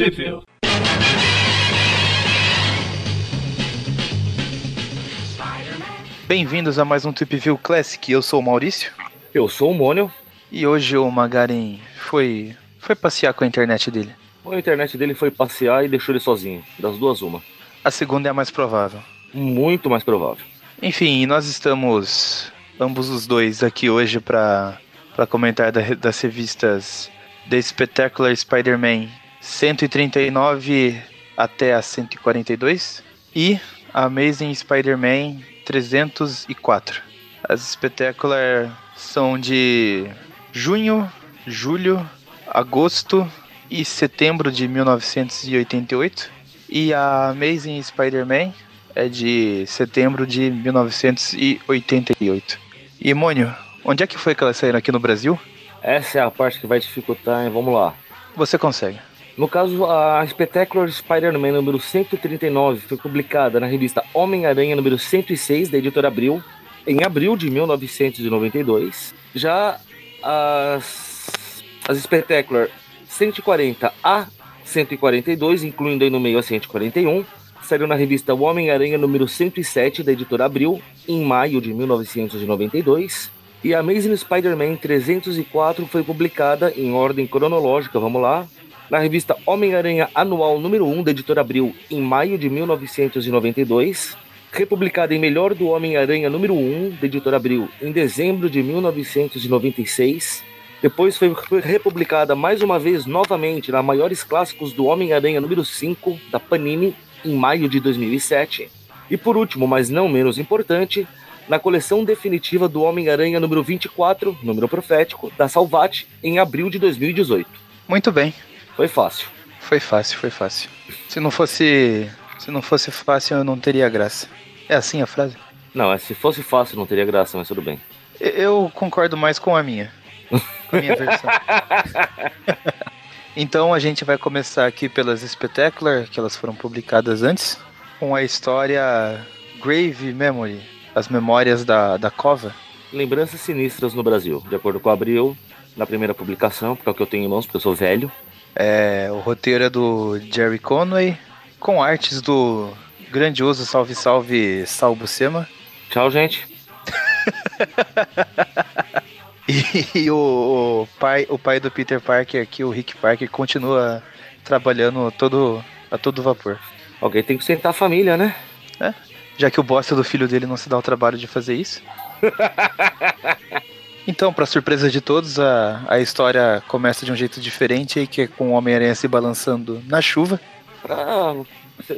Sheffield. Bem-vindos a mais um Trip View Classic. Eu sou o Maurício. Eu sou o Mônio. E hoje o Magarin foi foi passear com a internet dele. A internet dele foi passear e deixou ele sozinho. Das duas, uma. A segunda é a mais provável. Muito mais provável. Enfim, nós estamos ambos os dois aqui hoje para comentar da, das revistas The Spectacular Spider-Man 139 até a 142 e Amazing Spider-Man 304. As Spectacular são de junho, julho, agosto e setembro de 1988 e a Amazing Spider-Man é de setembro de 1988. E Mônio, onde é que foi que elas saíram aqui no Brasil? Essa é a parte que vai dificultar, hein? Vamos lá. Você consegue. No caso, a Spectacular Spider-Man número 139 foi publicada na revista Homem-Aranha número 106 da editora Abril em abril de 1992. Já as, as Spectacular 140 a 142, incluindo aí no meio a 141, saiu na revista Homem-Aranha número 107 da editora Abril em maio de 1992. E a Amazing Spider-Man 304 foi publicada em ordem cronológica, vamos lá, na revista Homem-Aranha Anual número 1 da editora Abril em maio de 1992, republicada em Melhor do Homem-Aranha número 1 da editora Abril em dezembro de 1996. Depois foi republicada mais uma vez novamente na Maiores Clássicos do Homem-Aranha número 5 da Panini em maio de 2007. E por último, mas não menos importante, na coleção definitiva do Homem-Aranha número 24, número profético, da Salvat, em abril de 2018. Muito bem. Foi fácil. Foi fácil, foi fácil. Se não fosse, se não fosse fácil, eu não teria graça. É assim a frase? Não, é se fosse fácil não teria graça, mas tudo bem. Eu concordo mais com a minha. Com a minha versão. então a gente vai começar aqui pelas Spectacular, que elas foram publicadas antes, com a história Grave Memory, as memórias da, da cova. Lembranças sinistras no Brasil, de acordo com o Abril, na primeira publicação, porque é o que eu tenho em mãos, porque eu sou velho. É, o roteiro é do Jerry Conway, com artes do grandioso Salve Salve Sal Buscema. Tchau, gente. e, e o, o, pai, o pai do Peter Parker aqui, o Rick Parker, continua trabalhando todo, a todo vapor. Alguém tem que sentar a família, né? É, já que o bosta do filho dele não se dá o trabalho de fazer isso. então, para surpresa de todos, a, a história começa de um jeito diferente, que é com o Homem-Aranha se balançando na chuva. Pra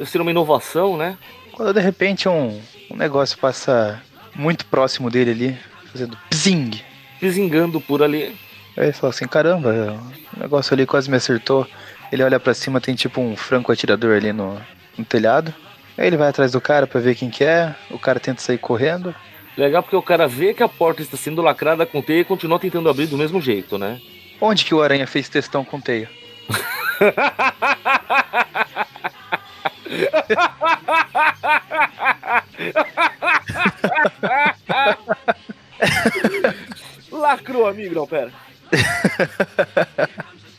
ser uma inovação, né? Quando de repente um, um negócio passa muito próximo dele ali, fazendo pzing. Pzingando por ali. Aí ele fala assim, caramba, o negócio ali quase me acertou. Ele olha para cima, tem tipo um franco atirador ali no, no telhado. Aí ele vai atrás do cara para ver quem que é, o cara tenta sair correndo. Legal porque o cara vê que a porta está sendo lacrada com teia e continua tentando abrir do mesmo jeito, né? Onde que o Aranha fez testão com teia? Lacrou, amigo, não, pera.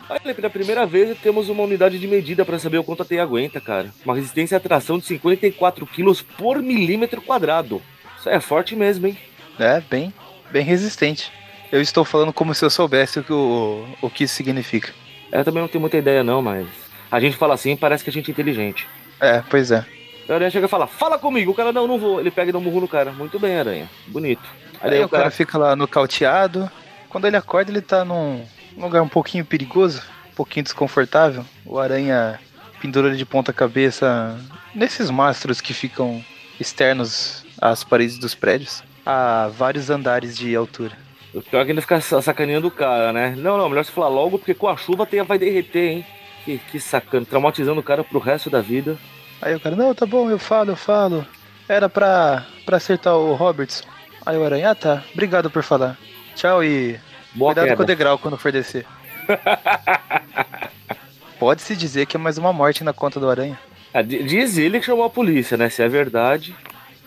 Olha, pela primeira vez temos uma unidade de medida para saber o quanto a teia aguenta, cara. Uma resistência à tração de 54 kg por milímetro quadrado. É forte mesmo, hein? É, bem, bem resistente. Eu estou falando como se eu soubesse o que, o, o que isso significa. Eu também não tenho muita ideia não, mas a gente fala assim parece que a gente é inteligente. É, pois é. A aranha chega e fala, fala comigo. O cara, não, não vou. Ele pega e dá um murro no cara. Muito bem, aranha. Bonito. Aí, Aí o cara... cara fica lá nocauteado. Quando ele acorda, ele tá num lugar um pouquinho perigoso, um pouquinho desconfortável. O aranha pendura ele de ponta cabeça nesses mastros que ficam externos às paredes dos prédios, a vários andares de altura. O pior é que ele fica sacaneando o cara, né? Não, não, melhor você falar logo, porque com a chuva a teia vai derreter, hein? Que, que sacana, traumatizando o cara pro resto da vida. Aí o cara, não, tá bom, eu falo, eu falo. Era pra, pra acertar o Robertson. Aí o Aranha, ah tá, obrigado por falar. Tchau e Boa cuidado queda. com o degrau quando for descer. Pode-se dizer que é mais uma morte na conta do Aranha. Ah, diz ele que chamou a polícia, né? Se é verdade.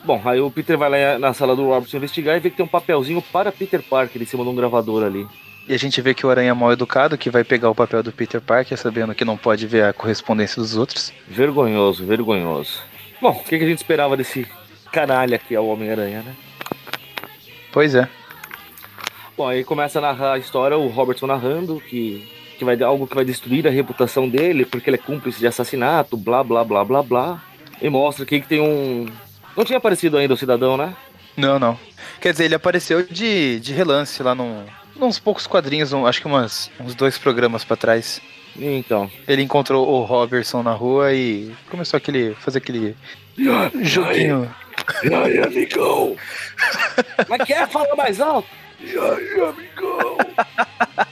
Bom, aí o Peter vai lá na sala do Robertson investigar e vê que tem um papelzinho para Peter Parker em cima de um gravador ali. E a gente vê que o Aranha é mal educado, que vai pegar o papel do Peter Parker, sabendo que não pode ver a correspondência dos outros. Vergonhoso, vergonhoso. Bom, o que, a gente esperava desse canalha que é o Homem-Aranha, né? Pois é. Bom, aí começa a narrar a história, o Robertson narrando que, que vai dar algo que vai destruir a reputação dele, porque ele é cúmplice de assassinato, blá blá blá blá blá. E mostra aqui que tem um. Não tinha aparecido ainda o cidadão, né? Não, não. Quer dizer, ele apareceu de, de relance lá num, uns poucos quadrinhos, um, acho que umas, uns dois programas para trás. Então. Ele encontrou o Robertson na rua e começou aquele. fazer aquele aí, joguinho. E aí, amigão? Mas quer falar mais alto? E aí, amigão?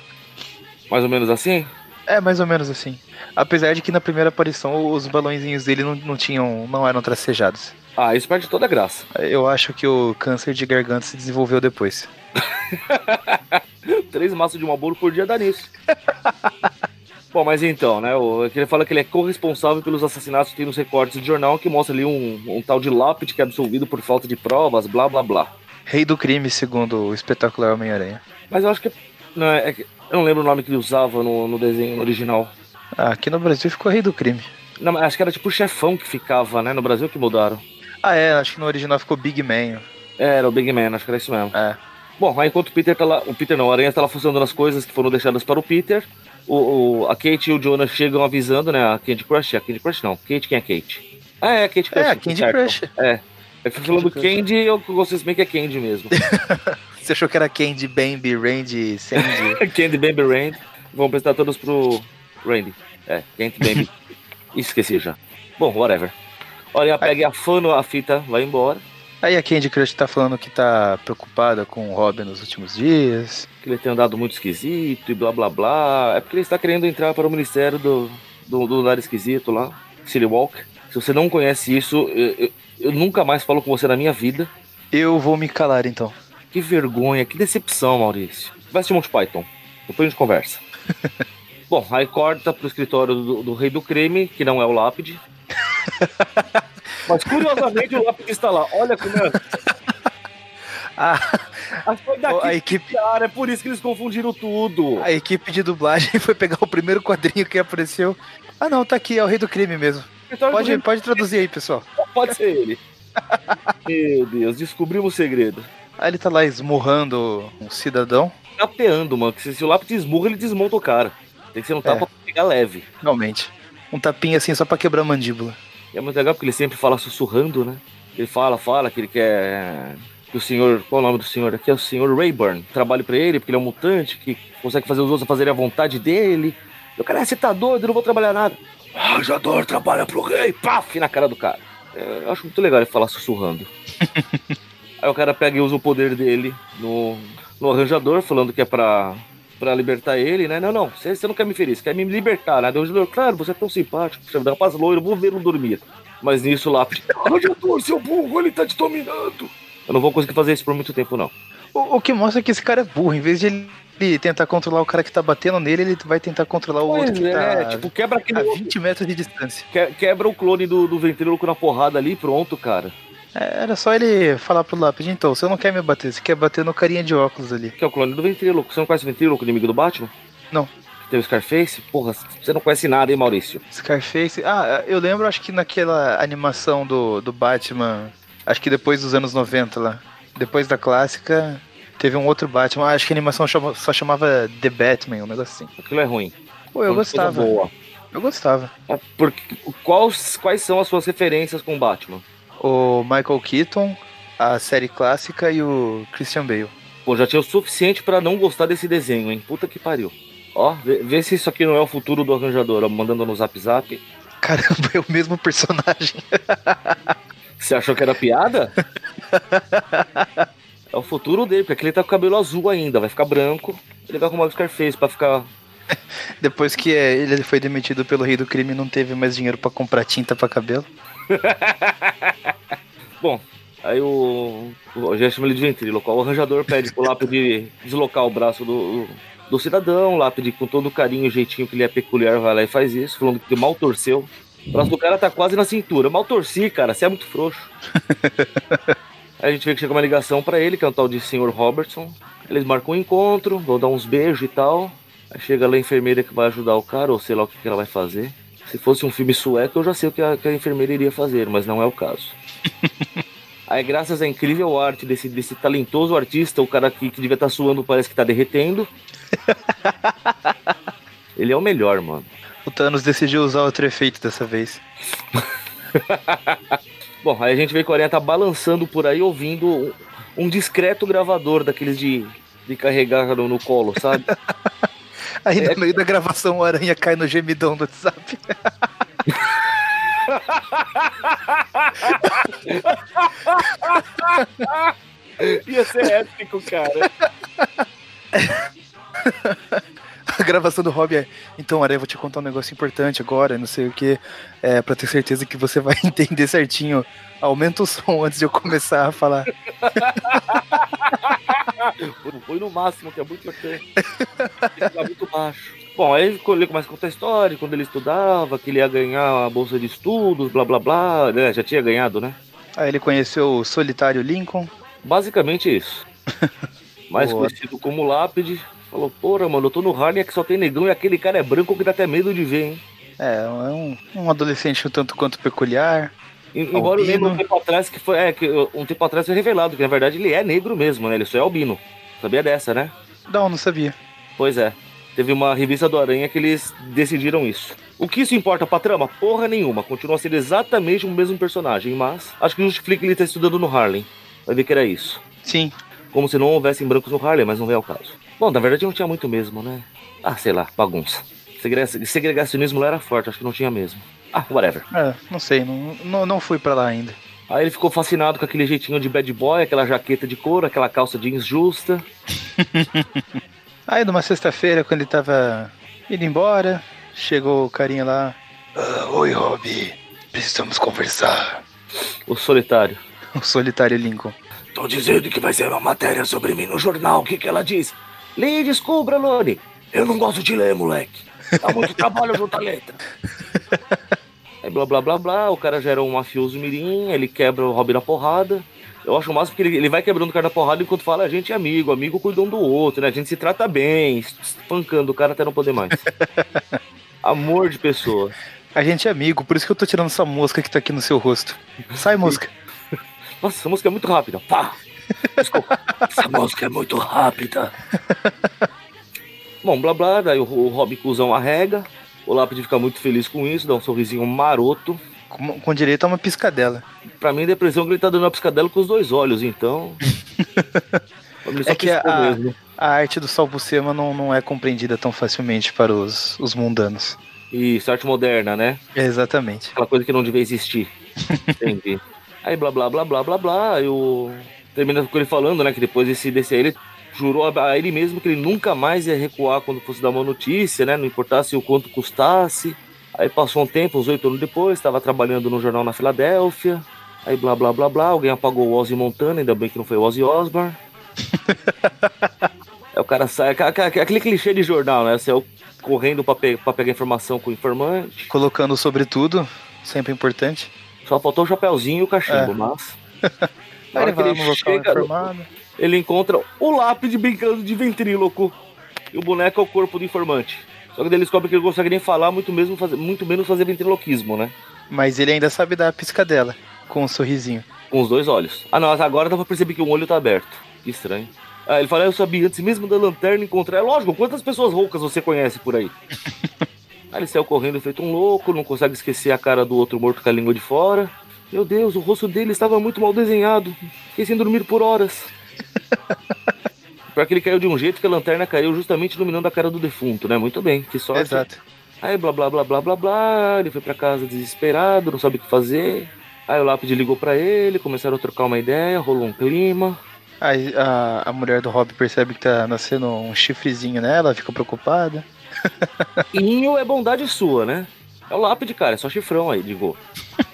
mais ou menos assim? É, mais ou menos assim. Apesar de que na primeira aparição os balãozinhos dele não, não tinham. não eram tracejados. Ah, isso perde toda a graça. Eu acho que o câncer de garganta se desenvolveu depois. Três maços de bolo por dia dá nisso. Bom, mas então, né? Ele fala que ele é corresponsável pelos assassinatos que tem nos recortes de jornal que mostra ali um, um tal de lápide que é absolvido por falta de provas, blá blá blá. Rei do crime, segundo o espetacular Homem-Aranha. Mas eu acho que. Não, é, é, eu não lembro o nome que ele usava no, no desenho original. Ah, aqui no Brasil ficou Rei do Crime. Não, acho que era tipo o chefão que ficava, né? No Brasil que mudaram. Ah, é, acho que no original ficou Big Man. É, era o Big Man, acho que era isso mesmo. É. Bom, aí enquanto o Peter tá lá. O Peter não, o Aranha tá lá funcionando as coisas que foram deixadas para o Peter. O, o, a Kate e o Jonah chegam avisando, né? A Candy Crush. A Candy Crush não. Kate, quem é Kate? Ah, é, a Kate Crush. É, a Candy Crush. É. É que falando Candy, eu gostei bem que é Candy mesmo. Você achou que era Candy, Bambi, Randy, Sandy? Candy, Bambi, Randy. Vamos prestar todos pro Randy. É, Candy, Bambi. Esqueci já. Bom, whatever. Olha, pega e afana a fita, vai embora. Aí a Candy Crush tá falando que tá preocupada com o Robin nos últimos dias. Que ele tem andado muito esquisito e blá blá blá. É porque ele está querendo entrar para o ministério do, do, do Lar Esquisito lá, City Walk. Se você não conhece isso, eu, eu, eu, nunca mais falo com você na minha vida. Eu vou me calar então. Que vergonha, que decepção, Maurício. Vai assistir Monty Python. Depois a gente conversa. Bom, aí corta pro escritório do, do Rei do Creme, que não é o Lápide. Mas curiosamente o lápis está lá. Olha como é. Ah, foi daqui a equipe... cara, é por isso que eles confundiram tudo. A equipe de dublagem foi pegar o primeiro quadrinho que apareceu. Ah não, tá aqui, é o Rei do Crime mesmo. Pode, pode traduzir aí, pessoal. Pode ser ele. Meu Deus, descobrimos o segredo. Aí ele tá lá esmurrando um cidadão. Tapeando, mano. Se, se o lápis esmurra, ele desmonta o cara. Tem que ser um tapa é. pra pegar leve. Realmente. Um tapinha assim só pra quebrar a mandíbula. E é muito legal porque ele sempre fala sussurrando, né? Ele fala, fala que ele quer que o senhor, qual é o nome do senhor aqui? É o senhor Rayburn. Trabalhe para ele porque ele é um mutante que consegue fazer os outros fazerem a vontade dele. E o cara, ah, você tá doido, eu não vou trabalhar nada. Arranjador trabalha pro rei, paf, na cara do cara. É, eu acho muito legal ele falar sussurrando. Aí o cara pega e usa o poder dele no, no arranjador, falando que é pra pra libertar ele, né? Não, não, você, você não quer me ferir, você quer me libertar, né? Deus, claro, você é tão simpático, você dá paz loiro, vou ver não dormir. Mas nisso lá, radiador, seu burro, ele tá te dominando. Eu não vou conseguir fazer isso por muito tempo, não. O, o que mostra que esse cara é burro, em vez de ele tentar controlar o cara que tá batendo nele, ele vai tentar controlar o pois outro que é, tá tipo, quebra aquele a 20 metros de distância. quebra o clone do, do ventríloco na porrada ali, pronto, cara. É, era só ele falar pro lápis, então, você não quer me bater, você quer bater no carinha de óculos ali. Que é o clone do ventríloco. Você não conhece o ventríloco, inimigo do Batman? Não. Tem o Scarface? Porra, você não conhece nada, hein, Maurício? Scarface? Ah, eu lembro, acho que naquela animação do, do Batman, acho que depois dos anos 90 lá. Depois da clássica, teve um outro Batman. Ah, acho que a animação só chamava The Batman, um negócio assim. Aquilo é ruim. Pô, eu gostava. Boa. Eu gostava. É porque, quais, quais são as suas referências com o Batman? O Michael Keaton, a série clássica e o Christian Bale. Pô, já tinha o suficiente para não gostar desse desenho, hein? Puta que pariu. Ó, vê, vê, se isso aqui não é o futuro do arranjador, ó, mandando no zap zap. Caramba, é o mesmo personagem. Você achou que era piada? é o futuro dele, porque ele tá com o cabelo azul ainda, vai ficar branco. Ele vai arrumar o Scarface pra ficar. Depois que é, ele foi demitido pelo rei do crime, não teve mais dinheiro para comprar tinta para cabelo. Bom, aí o. o já chama ele de ventríloco. O arranjador pede pro lápide deslocar o braço do, do cidadão. O lápide, com todo o carinho e jeitinho que ele é peculiar, vai lá e faz isso, falando que mal torceu. O braço do cara tá quase na cintura. Mal torci, cara, você é muito frouxo. Aí a gente vê que chega uma ligação pra ele, que é um tal de Sr. Robertson. Eles marcam um encontro, vão dar uns beijos e tal. Aí chega lá a enfermeira que vai ajudar o cara, ou sei lá o que, que ela vai fazer. Se fosse um filme sueco, eu já sei o que a, que a enfermeira iria fazer, mas não é o caso. Aí, graças à incrível arte desse, desse talentoso artista, o cara que, que devia estar suando parece que tá derretendo. Ele é o melhor, mano. O Thanos decidiu usar outro efeito dessa vez. Bom, aí a gente vê que o Aranha tá balançando por aí, ouvindo um, um discreto gravador daqueles de, de carregar no, no colo, sabe? Aí no meio da gravação o Aranha cai no gemidão do WhatsApp. Ia ser épico, cara. A gravação do Rob é. Então, Aranha, vou te contar um negócio importante agora, não sei o que. É, pra ter certeza que você vai entender certinho. Aumenta o som antes de eu começar a falar. Foi no máximo, que é muito importante. Muito baixo. Bom, aí ele começa a contar a história, quando ele estudava, que ele ia ganhar a bolsa de estudos, blá blá blá, né? Já tinha ganhado, né? Aí ele conheceu o solitário Lincoln. Basicamente isso. Mais Boa. conhecido como Lápide. Falou, porra, mano, eu tô no Harley que só tem negão e aquele cara é branco que dá até medo de ver, hein? É, é um, um adolescente um tanto quanto peculiar. Embora eu lembre um tempo atrás que foi. É, que um tempo atrás foi revelado que na verdade ele é negro mesmo, né? Ele só é albino. Sabia dessa, né? Não, não sabia. Pois é. Teve uma revista do Aranha que eles decidiram isso. O que isso importa pra trama? Porra nenhuma. Continua sendo exatamente o mesmo personagem, mas acho que justifica ele tá estudando no Harlem. Vai ver que era isso. Sim. Como se não houvessem brancos no Harlem, mas não veio ao caso. Bom, na verdade não tinha muito mesmo, né? Ah, sei lá, bagunça. Segrega- Segregacionismo lá era forte, acho que não tinha mesmo. Ah, whatever. É, não sei, não, não, não fui pra lá ainda. Aí ele ficou fascinado com aquele jeitinho de bad boy, aquela jaqueta de couro, aquela calça jeans justa. Aí numa sexta-feira, quando ele tava indo embora, chegou o carinha lá. "Ah, Oi, Rob. Precisamos conversar. O solitário. O solitário Lincoln. Tô dizendo que vai ser uma matéria sobre mim no jornal. O que, que ela diz? Leia e descubra, Lone. Eu não gosto de ler, moleque. Dá muito trabalho juntar letra. Aí blá blá blá blá, o cara já era um mafioso mirim, ele quebra o Robin na porrada. Eu acho o máximo que ele, ele vai quebrando o cara na porrada enquanto fala, a gente é amigo, amigo cuida um do outro, né? A gente se trata bem, espancando o cara até não poder mais. Amor de pessoa. A gente é amigo, por isso que eu tô tirando essa mosca que tá aqui no seu rosto. Sai, mosca. Nossa, essa música é muito rápida. Pá! Desculpa. essa música é muito rápida. Bom, blá blá, daí o, o Rob Cusão arrega. O Lápide fica muito feliz com isso, dá um sorrisinho maroto. Com, com direito a uma piscadela. Pra mim, a depressão que ele tá dando uma piscadela com os dois olhos, então. É que a- mesmo. A arte do Sol Buscema não, não é compreendida tão facilmente para os, os mundanos. Isso, arte moderna, né? Exatamente. Aquela coisa que não devia existir. Entendi. Aí blá blá blá blá blá blá. Aí o. Termina com ele falando, né? Que depois desse, desse aí ele jurou a ele mesmo que ele nunca mais ia recuar quando fosse dar uma notícia, né? Não importasse o quanto custasse. Aí passou um tempo, uns oito anos depois, estava trabalhando no jornal na Filadélfia. Aí blá blá blá blá, alguém apagou o Ozzy Montana, ainda bem que não foi o Ozzy Osbourne. Aí o cara sai, aquele clichê de jornal, né? Saiu correndo pra, pe pra pegar informação com o informante. Colocando sobretudo, sempre importante. Só faltou o chapéuzinho e o cachimbo, É. mas. Aí ele chega, informado. ele encontra o lápide brincando de ventríloco. E o boneco é o corpo do informante. Só que ele descobre que ele não consegue nem falar, muito, mesmo fazer, muito menos fazer ventriloquismo, né? Mas ele ainda sabe dar a piscadela, com um sorrisinho. Com os dois olhos. Ah, não, agora dá pra perceber que um olho tá aberto. Que estranho. Ah, ele fala, "Ah, eu sabia antes mesmo da lanterna encontrar. É lógico, quantas pessoas roucas você conhece por aí? aí ele saiu correndo feito um louco, não consegue esquecer a cara do outro morto com a língua de fora. Meu Deus, o rosto dele estava muito mal desenhado. Fiquei sem dormir por horas. Pior que ele caiu de um jeito que a lanterna caiu justamente iluminando a cara do defunto, né? Muito bem, que sorte. Exato. Aí blá blá blá blá blá blá, ele foi pra casa desesperado, não sabe o que fazer. Aí o lápide ligou pra ele, começaram a trocar uma ideia, rolou um clima. Aí a, a mulher do Rob percebe que tá nascendo um chifrezinho nela, fica preocupada. Inho é bondade sua, né? É o lápide, cara, é só chifrão aí, digo.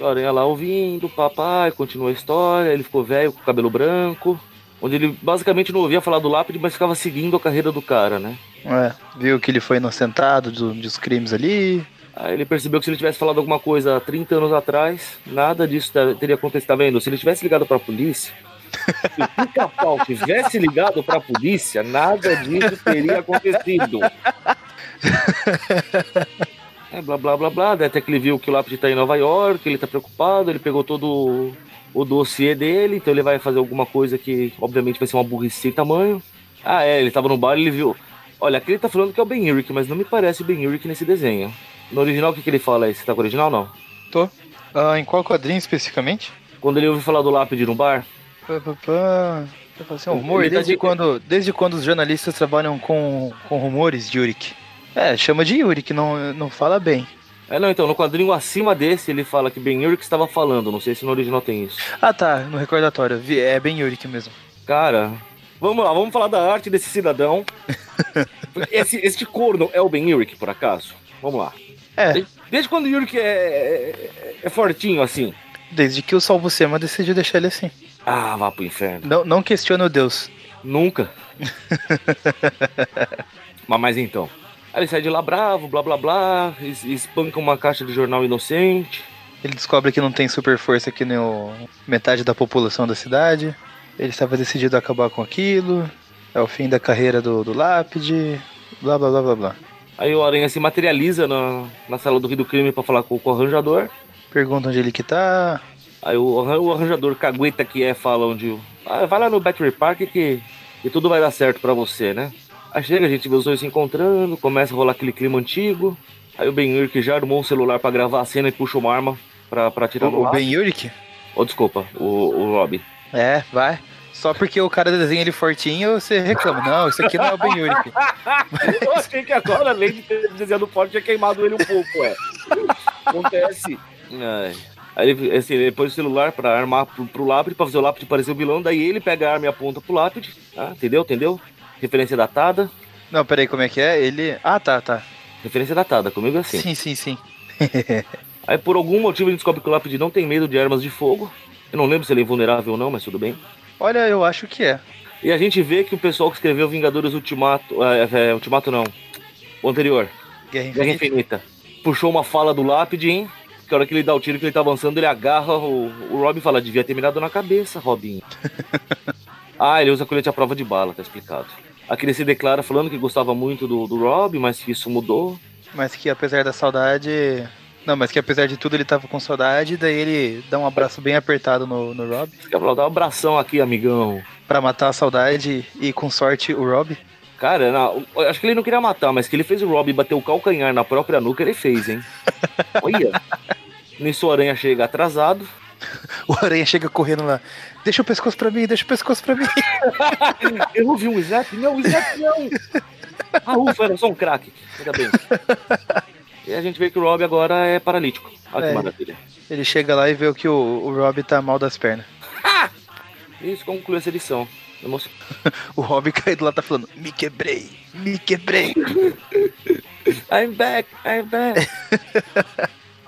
A aranha lá ouvindo, papai, continua a história, ele ficou velho com o cabelo branco. Onde ele basicamente não ouvia falar do lápide, mas ficava seguindo a carreira do cara, né? É, viu que ele foi inocentado do- dos crimes ali. Aí ele percebeu que se ele tivesse falado alguma coisa há 30 anos atrás, nada disso ter- teria acontecido. Tá vendo? Se ele tivesse ligado pra polícia, se o pica-pau tivesse ligado pra polícia, nada disso teria acontecido. É, blá blá blá blá. Daí Até que ele viu que o lápide tá em Nova York, ele tá preocupado, ele pegou todo o, dossiê dele, então ele vai fazer alguma coisa que, obviamente, vai ser uma burrice sem tamanho. Ah, é, ele tava no bar e ele viu. Olha, aqui ele tá falando que é o Ben Urich, mas não me parece o Ben Urich nesse desenho. No original, o que, que ele fala aí? Você tá com o original não? Tô. Ah, em qual quadrinho especificamente? Quando ele ouve falar do lápide no bar, Pá, pá, pá. Assim, um rumor, tá desde, de- quando, desde quando os jornalistas trabalham com, com rumores de Yurik? É, chama de Yurik, não, não fala bem. É, não, então, no quadrinho acima desse, ele fala que Ben Urich estava falando. Não sei se no original tem isso. Ah tá, no recordatório. É bem Yurik mesmo. Cara, vamos lá, vamos falar da arte desse cidadão. Esse, este corno é o Ben Urich, por acaso? Vamos lá. É, Desde, desde quando o Urich é, é, é fortinho assim? desde que o Salvo-Sema decidiu deixar ele assim. Ah, vá pro inferno. Não, não questiona o Deus. Nunca. mas, mas então. Aí ele sai de lá bravo, blá blá blá, es- espanca uma caixa de jornal inocente. Ele descobre que não tem super força que nem o- metade da população da cidade. Ele estava decidido a acabar com aquilo. É o fim da carreira do, do Lápide. Blá blá blá blá blá. Aí o Aranha se materializa na, na sala do Rio do Crime pra falar com, com o arranjador. Pergunta onde ele que tá. Aí o, o arranjador cagueta que é fala onde. Ah, vai lá no Battery Park que, que tudo vai dar certo pra você, né? Aí chega, a gente vê os dois se encontrando, começa a rolar aquele clima antigo. Aí o Ben Urich já armou um celular pra gravar a cena e puxa uma arma pra, pra atirar no O, o. Ben Yurik? Oh, desculpa, o, o Rob. É, vai. Só porque o cara desenha ele fortinho, você reclama. Não, isso aqui não é o Ben Yurik. Eu achei que agora, além de ter desenhado forte, tinha queimado ele um pouco, é. Acontece. Ai. Aí ele, assim, ele pôs o celular pra armar pro, pro lápide, pra fazer o lápide parecer o vilão, daí ele pega a arma e aponta pro lápide, tá? Entendeu? Entendeu? Referência datada. Não, peraí, como é que é? Ele. Ah, tá, tá. Referência datada, comigo é assim. Sim, sim, sim. Aí por algum motivo ele descobre que o lápide não tem medo de armas de fogo. Eu não lembro se ele é invulnerável ou não, mas tudo bem. Olha, eu acho que é. E a gente vê que o pessoal que escreveu Vingadores Ultimato. É, é, Ultimato não. O anterior. Guerra Guerra Infinita. Infinita. Puxou uma fala do lápide, hein? Que a hora que ele dá o tiro que ele tá avançando, ele agarra o, o Robin e fala, devia ter mirado na cabeça, Robin. ah, ele usa colete à prova de bala, tá explicado. Aqui ele se declara falando que gostava muito do, do Robin, mas que isso mudou. Mas que apesar da saudade. Não, mas que apesar de tudo ele tava com saudade, daí ele dá um abraço bem apertado no, no Rob. Falar, dá um abração aqui, amigão. Pra matar a saudade e com sorte o Rob. Cara, não, acho que ele não queria matar, mas que ele fez o Robin bater o calcanhar na própria nuca, ele fez, hein? Olha. Nisso o Aranha chega atrasado. O Aranha chega correndo lá. Deixa o pescoço pra mim, deixa o pescoço pra mim. Eu ouvi um snap? Não, snap não! Ah, ufa, era só um crack. Ainda bem. E a gente vê que o Rob agora é paralítico. Olha que É. maravilha. Ele chega lá e vê que o, o Rob tá mal das pernas. Isso conclui essa. Emo- O Rob caído lá tá falando: Me quebrei, me quebrei. I'm back, I'm back.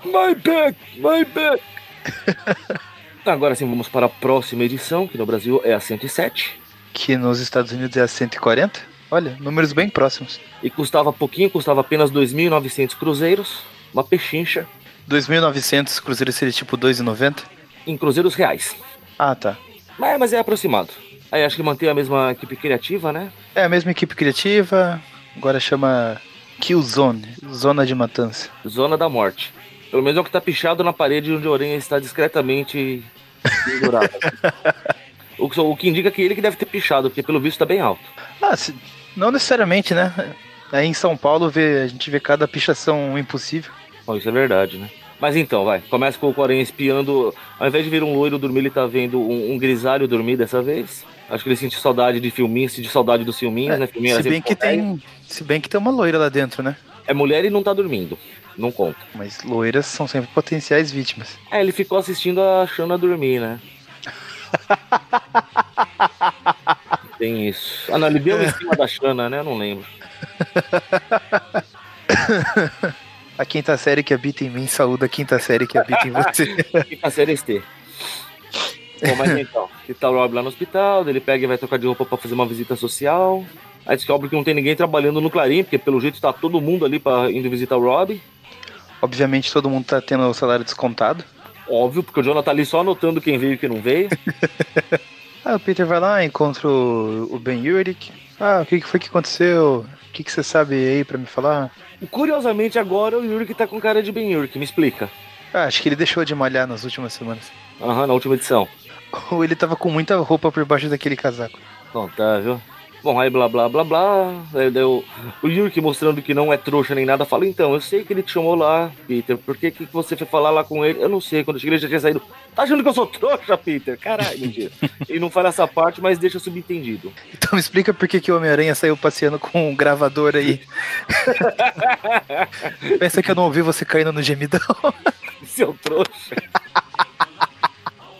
my back, my back. Agora sim, vamos para a próxima edição, que no Brasil é a 107. Que nos Estados Unidos é a 140. Olha, números bem próximos. E custava pouquinho, custava apenas 2.900 cruzeiros. Uma pechincha 2.900 cruzeiros seria tipo 2,90? em cruzeiros reais. Ah, tá. Mas, mas é aproximado. Aí acho que mantém a mesma equipe criativa, né? É a mesma equipe criativa, agora chama Killzone, Zona de Matança. Zona da Morte. Pelo menos é o que tá pichado na parede onde o Aranha está discretamente pendurado. o, que- o que indica que ele que deve ter pichado, porque pelo visto tá bem alto. Ah, se- não necessariamente, né? Aí em São Paulo vê, a gente vê cada pichação impossível. Bom, isso é verdade, né? Mas então, vai. Começa com o Aranha espiando. Ao invés de ver um loiro dormir, ele tá vendo um, um grisalho dormir dessa vez. Acho que ele sentiu saudade de filminhos, sentiu saudade dos filminhos, né? Filminho se bem que tem, se bem que tem uma loira lá dentro, né? É mulher e não tá dormindo. Não conta. Mas loiras são sempre potenciais vítimas. É, ele ficou assistindo a Shana dormir, né? Tem isso. Ah, não, ele deu em cima da Shana, né? Eu não lembro. A quinta série que habita em mim saúda a quinta série que habita em você. Quinta série ST. Bom, mas então, que tá o Rob lá no hospital, ele pega e vai trocar de roupa pra fazer uma visita social. Aí descobre que não tem ninguém trabalhando no Clarim, porque pelo jeito tá todo mundo ali pra indo visitar o Rob. Obviamente todo mundo tá tendo o salário descontado. Óbvio, porque o Jonathan tá ali só anotando quem veio e quem não veio. ah, o Peter vai lá, encontra o, Ben Yurik. Ah, o que, foi que aconteceu? O que, que você sabe aí para me falar? Curiosamente, agora o Yurik tá com cara de Ben Yurik, me explica. Ah, acho que ele deixou de malhar nas últimas semanas. Aham, na última edição. Ou ele tava com muita roupa por baixo daquele casaco. Não, tá, viu? Bom, aí blá blá blá blá. Aí deu o Yurik mostrando que não é trouxa nem nada, fala: Então, eu sei que ele te chamou lá, Peter. Por que, que você foi falar lá com ele? Eu não sei. Quando eu cheguei, ele já tinha saído. Tá achando que eu sou trouxa, Peter? Caralho, mentira. ele não fala essa parte, mas deixa subentendido. Então me explica por que, que o Homem-Aranha saiu passeando com um gravador aí. Pensa que eu não ouvi você caindo no gemidão. Seu trouxa.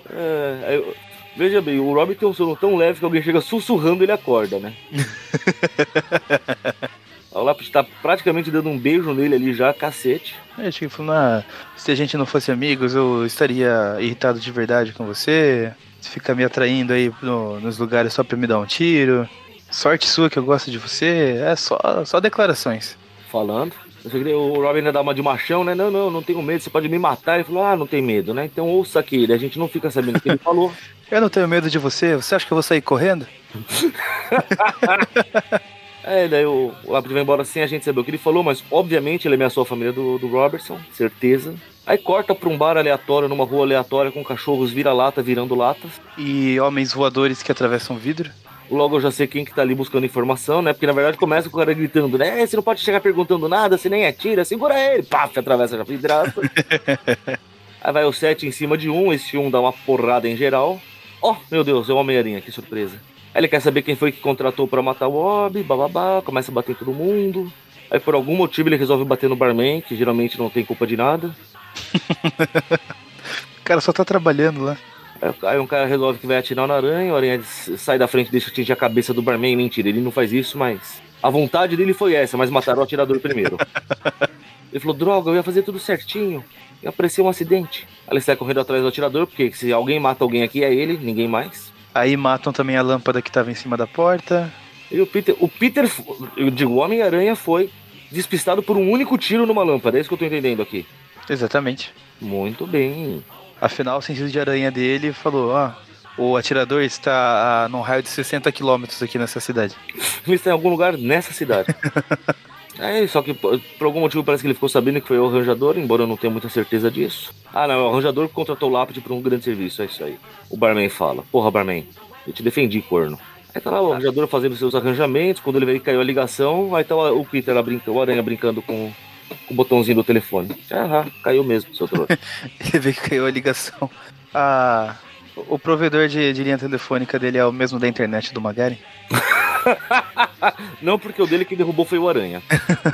É, eu, Veja bem, o Robin tem um sono tão leve que alguém chega sussurrando e ele acorda, né? o Lápis tá praticamente dando um beijo nele ali já, cacete. É, tipo, na... se a gente não fosse amigos, eu estaria irritado de verdade com você. Você fica me atraindo aí no, nos lugares só pra me dar um tiro. Sorte sua que eu gosto de você. É só, só declarações. Falando. O Robin ainda dá uma de machão, né? Não, não, não tenho medo, você pode me matar. Ele falou, ah, não tem medo, né? Então ouça aqui, a gente não fica sabendo o que ele falou. Eu não tenho medo de você, você acha que eu vou sair correndo? é, daí o, o vai embora sem a gente saber o que ele falou, mas obviamente ele ameaçou a família do, do Robertson, certeza. Aí corta pra um bar aleatório, numa rua aleatória, com cachorros vira-lata virando latas. E homens voadores que atravessam vidro. Logo eu já sei quem que tá ali buscando informação, né? Porque na verdade começa com o cara gritando, né? Você não pode chegar perguntando nada, você nem atira, segura ele! Paf, atravessa a vidraça. Aí vai o 7 em cima de um, esse um dá uma porrada em geral. Oh, meu Deus, é o Homem-Aranha, que surpresa. Aí ele quer saber quem foi que contratou para matar o Bob, bababá, começa a bater em todo mundo. Aí por algum motivo ele resolve bater no barman, que geralmente não tem culpa de nada. o cara só tá trabalhando lá. Aí um cara resolve que vai atirar na aranha, o aranha sai da frente e deixa atingir a cabeça do barman. Mentira, ele não faz isso, mas. A vontade dele foi essa, mas mataram o atirador primeiro. Ele falou: droga, eu ia fazer tudo certinho. E apareceu um acidente. Aí ele sai correndo atrás do atirador, porque se alguém mata alguém aqui é ele, ninguém mais. Aí matam também a lâmpada que estava em cima da porta. E o Peter, o Peter, eu digo, o Homem-Aranha foi despistado por um único tiro numa lâmpada. É isso que eu tô entendendo aqui. Exatamente. Muito bem. Afinal, o sentido de aranha dele falou: ó, o atirador está a, num raio de 60 quilômetros aqui nessa cidade. Ele está em algum lugar nessa cidade. é, só que por, algum motivo parece que ele ficou sabendo que foi o arranjador, embora eu não tenha muita certeza disso. Ah, não, o arranjador contratou o lápide para um grande serviço, é isso aí. O barman fala: Porra, barman, eu te defendi, corno. Aí tá lá o arranjador fazendo seus arranjamentos, quando ele veio caiu a ligação, aí tá o Peter lá brincando, o Aranha brincando com o botãozinho do telefone. Ah, caiu mesmo, seu trouxa. Ele vê que caiu a ligação. Ah, o provedor de, de linha telefônica dele é o mesmo da internet do Magari? Não, porque o dele que derrubou foi o Aranha.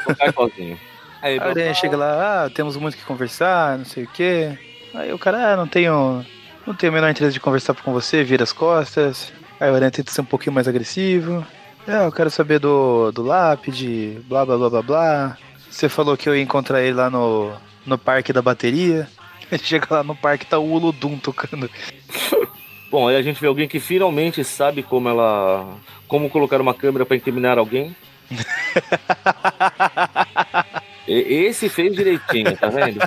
O sozinho. Aí, a Aranha chega lá, ah, temos muito que conversar, não sei o quê. Aí o cara, ah, não tenho. Não tenho o menor interesse de conversar com você, vira as costas. Aí o Aranha tenta ser um pouquinho mais agressivo. É, eu quero saber do, do lápide, blá blá blá blá blá. Você falou que eu ia encontrar ele lá no, no parque da bateria. Chega lá no parque tá o Uludum tocando. Bom, aí a gente vê alguém que finalmente sabe como ela. como colocar uma câmera para incriminar alguém. Esse fez direitinho, tá vendo?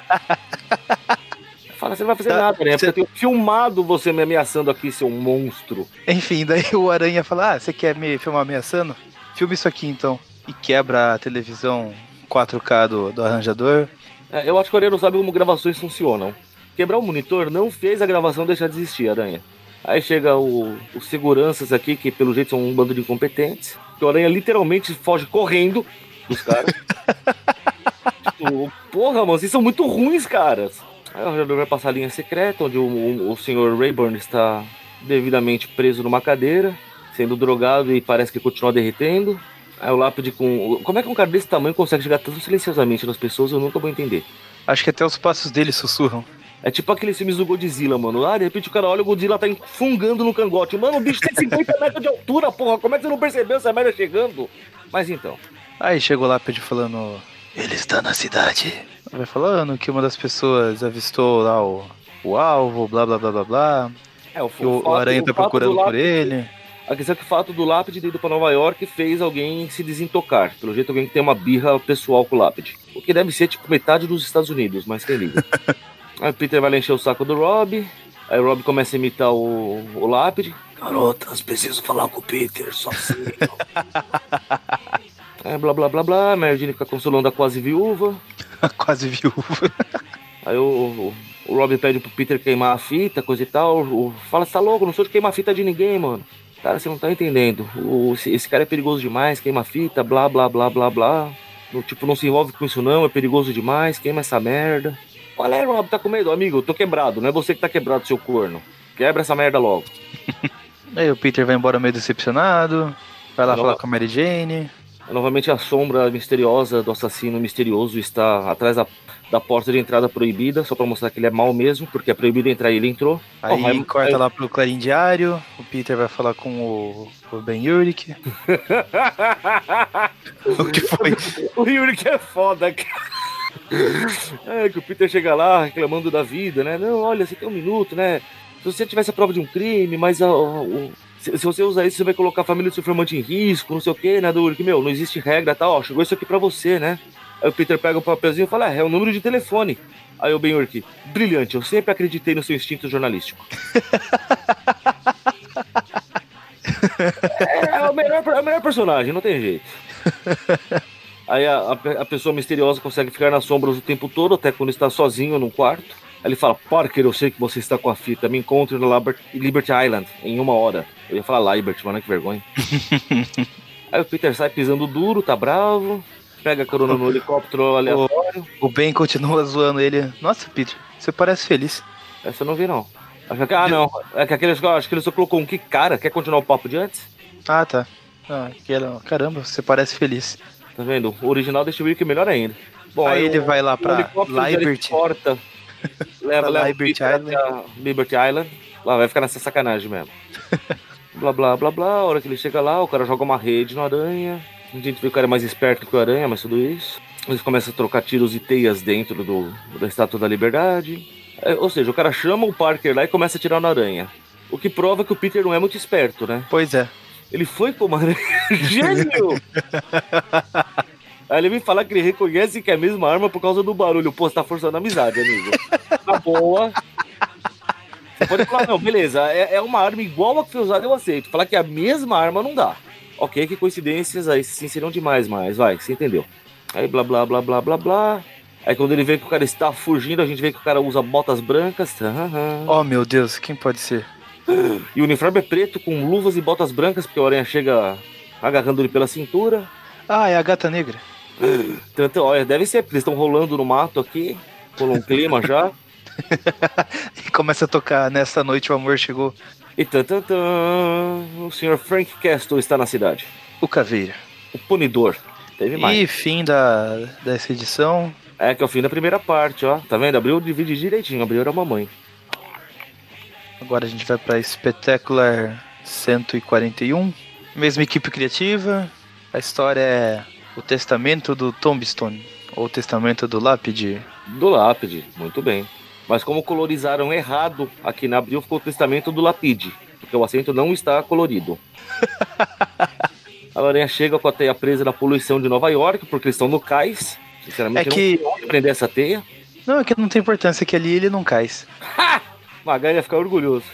Fala, você não vai fazer tá, nada, né? Porque eu tenho filmado você me ameaçando aqui, seu monstro. Enfim, daí o Aranha fala: Ah, você quer me filmar ameaçando? Filme isso aqui então. E quebra a televisão 4K do, do arranjador. É, eu acho que o Aranha não sabe como gravações funcionam. Quebrar o monitor não fez a gravação deixar de existir, Aranha. Aí chega o, os seguranças aqui, que pelo jeito são um bando de incompetentes. Que o Aranha literalmente foge correndo dos caras. tipo, porra, mano, vocês são muito ruins, caras. Aí o arranjador vai passar a linha secreta, onde o, o, o senhor Rayburn está devidamente preso numa cadeira, sendo drogado e parece que continua derretendo. Aí o lápide com. Como é que um cara desse tamanho consegue chegar tão silenciosamente nas pessoas? Eu nunca vou entender. Acho que até os passos dele sussurram. É tipo aqueles filmes do Godzilla, mano. Ah, de repente o cara olha o Godzilla tá fungando no cangote. Mano, o bicho tem 50 metros de altura, porra. Como é que você não percebeu essa merda chegando? Mas então. Aí chegou o lápide falando. Ele está na cidade. Vai falando que uma das pessoas avistou lá o, o alvo, blá blá blá blá blá. É, o, o, o Aranha tá procurando por ele A questão é que o fato do Lápide ter ido pra Nova York fez alguém se desintocar. Pelo jeito, alguém que tem uma birra pessoal com o Lápide. O que deve ser, tipo, metade dos Estados Unidos, mas quem liga. Aí o Peter vai lá encher o saco do Rob. Aí o Rob começa a imitar o, o Lápide. Garotas, preciso falar com o Peter, sozinho. Aí blá blá blá blá, a Mary Jane fica consolando a quase viúva. Quase viúva. Aí o, o, o Rob pede pro Peter queimar a fita, coisa e tal. O, fala, você tá louco, não sou de queimar fita de ninguém, mano. Cara, você não tá entendendo. O, esse, cara é perigoso demais, queima fita, blá blá blá blá blá. No, tipo, não se envolve com isso não, é perigoso demais, queima essa merda. Qual é, Rob? Tá com medo? Amigo, eu tô quebrado, não é você que tá quebrado, seu corno. Quebra essa merda logo. Aí o Peter vai embora meio decepcionado. Vai lá falar com a Mary Jane. Novamente a sombra misteriosa do assassino misterioso está atrás da, da porta de entrada proibida, só pra mostrar que ele é mal mesmo, porque é proibido entrar e ele entrou. Aí Oh, corta lá pro Clarim Diário. O Peter vai falar com o, o Ben Urich. o que foi? O Yuri que é foda, cara. É, que o Peter chega lá reclamando da vida, né? Não, olha, você tem um minuto, né? Se você tivesse a prova de um crime, mas a- o- se, se você usar isso, você vai colocar a família do seu informante em risco, não sei o quê, né, do que, meu, não existe regra, tá? Ó, chegou isso aqui pra você, né? Aí o Peter pega o papelzinho e fala, é, é o número de telefone. Aí o Ben Urk, brilhante, eu sempre acreditei no seu instinto jornalístico. é, é o melhor, é o melhor personagem, não tem jeito. Aí a, a pe- a pessoa misteriosa consegue ficar nas sombras o tempo todo, até quando está sozinho num quarto. Aí ele fala, Parker, eu sei que você está com a fita, me encontre no Liberty Island em uma hora. Eu ia falar Liberty, mano, que vergonha. Aí o Peter sai pisando duro, tá bravo, pega a carona no helicóptero aleatório. O Ben continua zoando ele. Nossa, Peter, você parece feliz. Essa eu não vi, não. Que, ah, não. É que aquele, acho que ele só colocou um que cara. Quer continuar o papo de antes? Ah, tá. Ah, Caramba, você parece feliz. Tá vendo? O original deixa o que melhor ainda. Bom, Aí aí ele vai lá pra Liberty. Corta, leva, leva Liberty Island. Liberty Island. Lá vai ficar nessa sacanagem mesmo. blá blá blá blá. A hora que ele chega lá, o cara joga uma rede no aranha. A gente vê que o cara é mais esperto que o aranha, mas tudo isso. Eles começam a trocar tiros e teias dentro do, da Estátua da Liberdade. É, ou seja, o cara chama o Parker lá e começa a tirar no aranha. O que prova que o Peter não é muito esperto, né? Pois é. Ele foi como aranha. Gênio! Aí ele vem falar que ele reconhece que é a mesma arma por causa do barulho. Pô, você tá forçando a amizade, amigo. Tá boa. Você pode falar, não, beleza, é, é uma arma igual a que foi usada, eu aceito. Falar que é a mesma arma não dá. Ok, que coincidências, aí sim seriam demais, mas vai, você entendeu. Aí blá blá blá blá blá blá. Aí quando ele vê que o cara está fugindo, a gente vê que o cara usa botas brancas. Oh, meu Deus, quem pode ser? E o uniforme é preto com luvas e botas brancas, porque o aranha chega agarrando ele pela cintura. Ah, é a gata negra. Tanto, olha, deve ser, porque eles estão rolando no mato aqui. Rolou um clima já. E começa a tocar Nessa Noite o Amor Chegou. E tan, tan, tan, o Sr. Frank Castle está na cidade. O Caveira. O Punidor. Teve mais. E fim da, dessa edição. É que é o fim da primeira parte, ó. Tá vendo? Abriu, divide direitinho. Abriu era a mamãe. Agora a gente vai pra Spectacular 141. Mesma equipe criativa. A história é o testamento do Tombstone. Ou o testamento do Lápide. Do lápide, muito bem. Mas como colorizaram errado aqui na Abril, ficou o testamento do lapide. Porque o assento não está colorido. A aranha chega com a teia presa na poluição de Nova York, porque eles estão no cais. Sinceramente, É que- não onde prender essa teia. Não, é que não tem importância, que ali ele não cai. Magai ia ficar orgulhoso.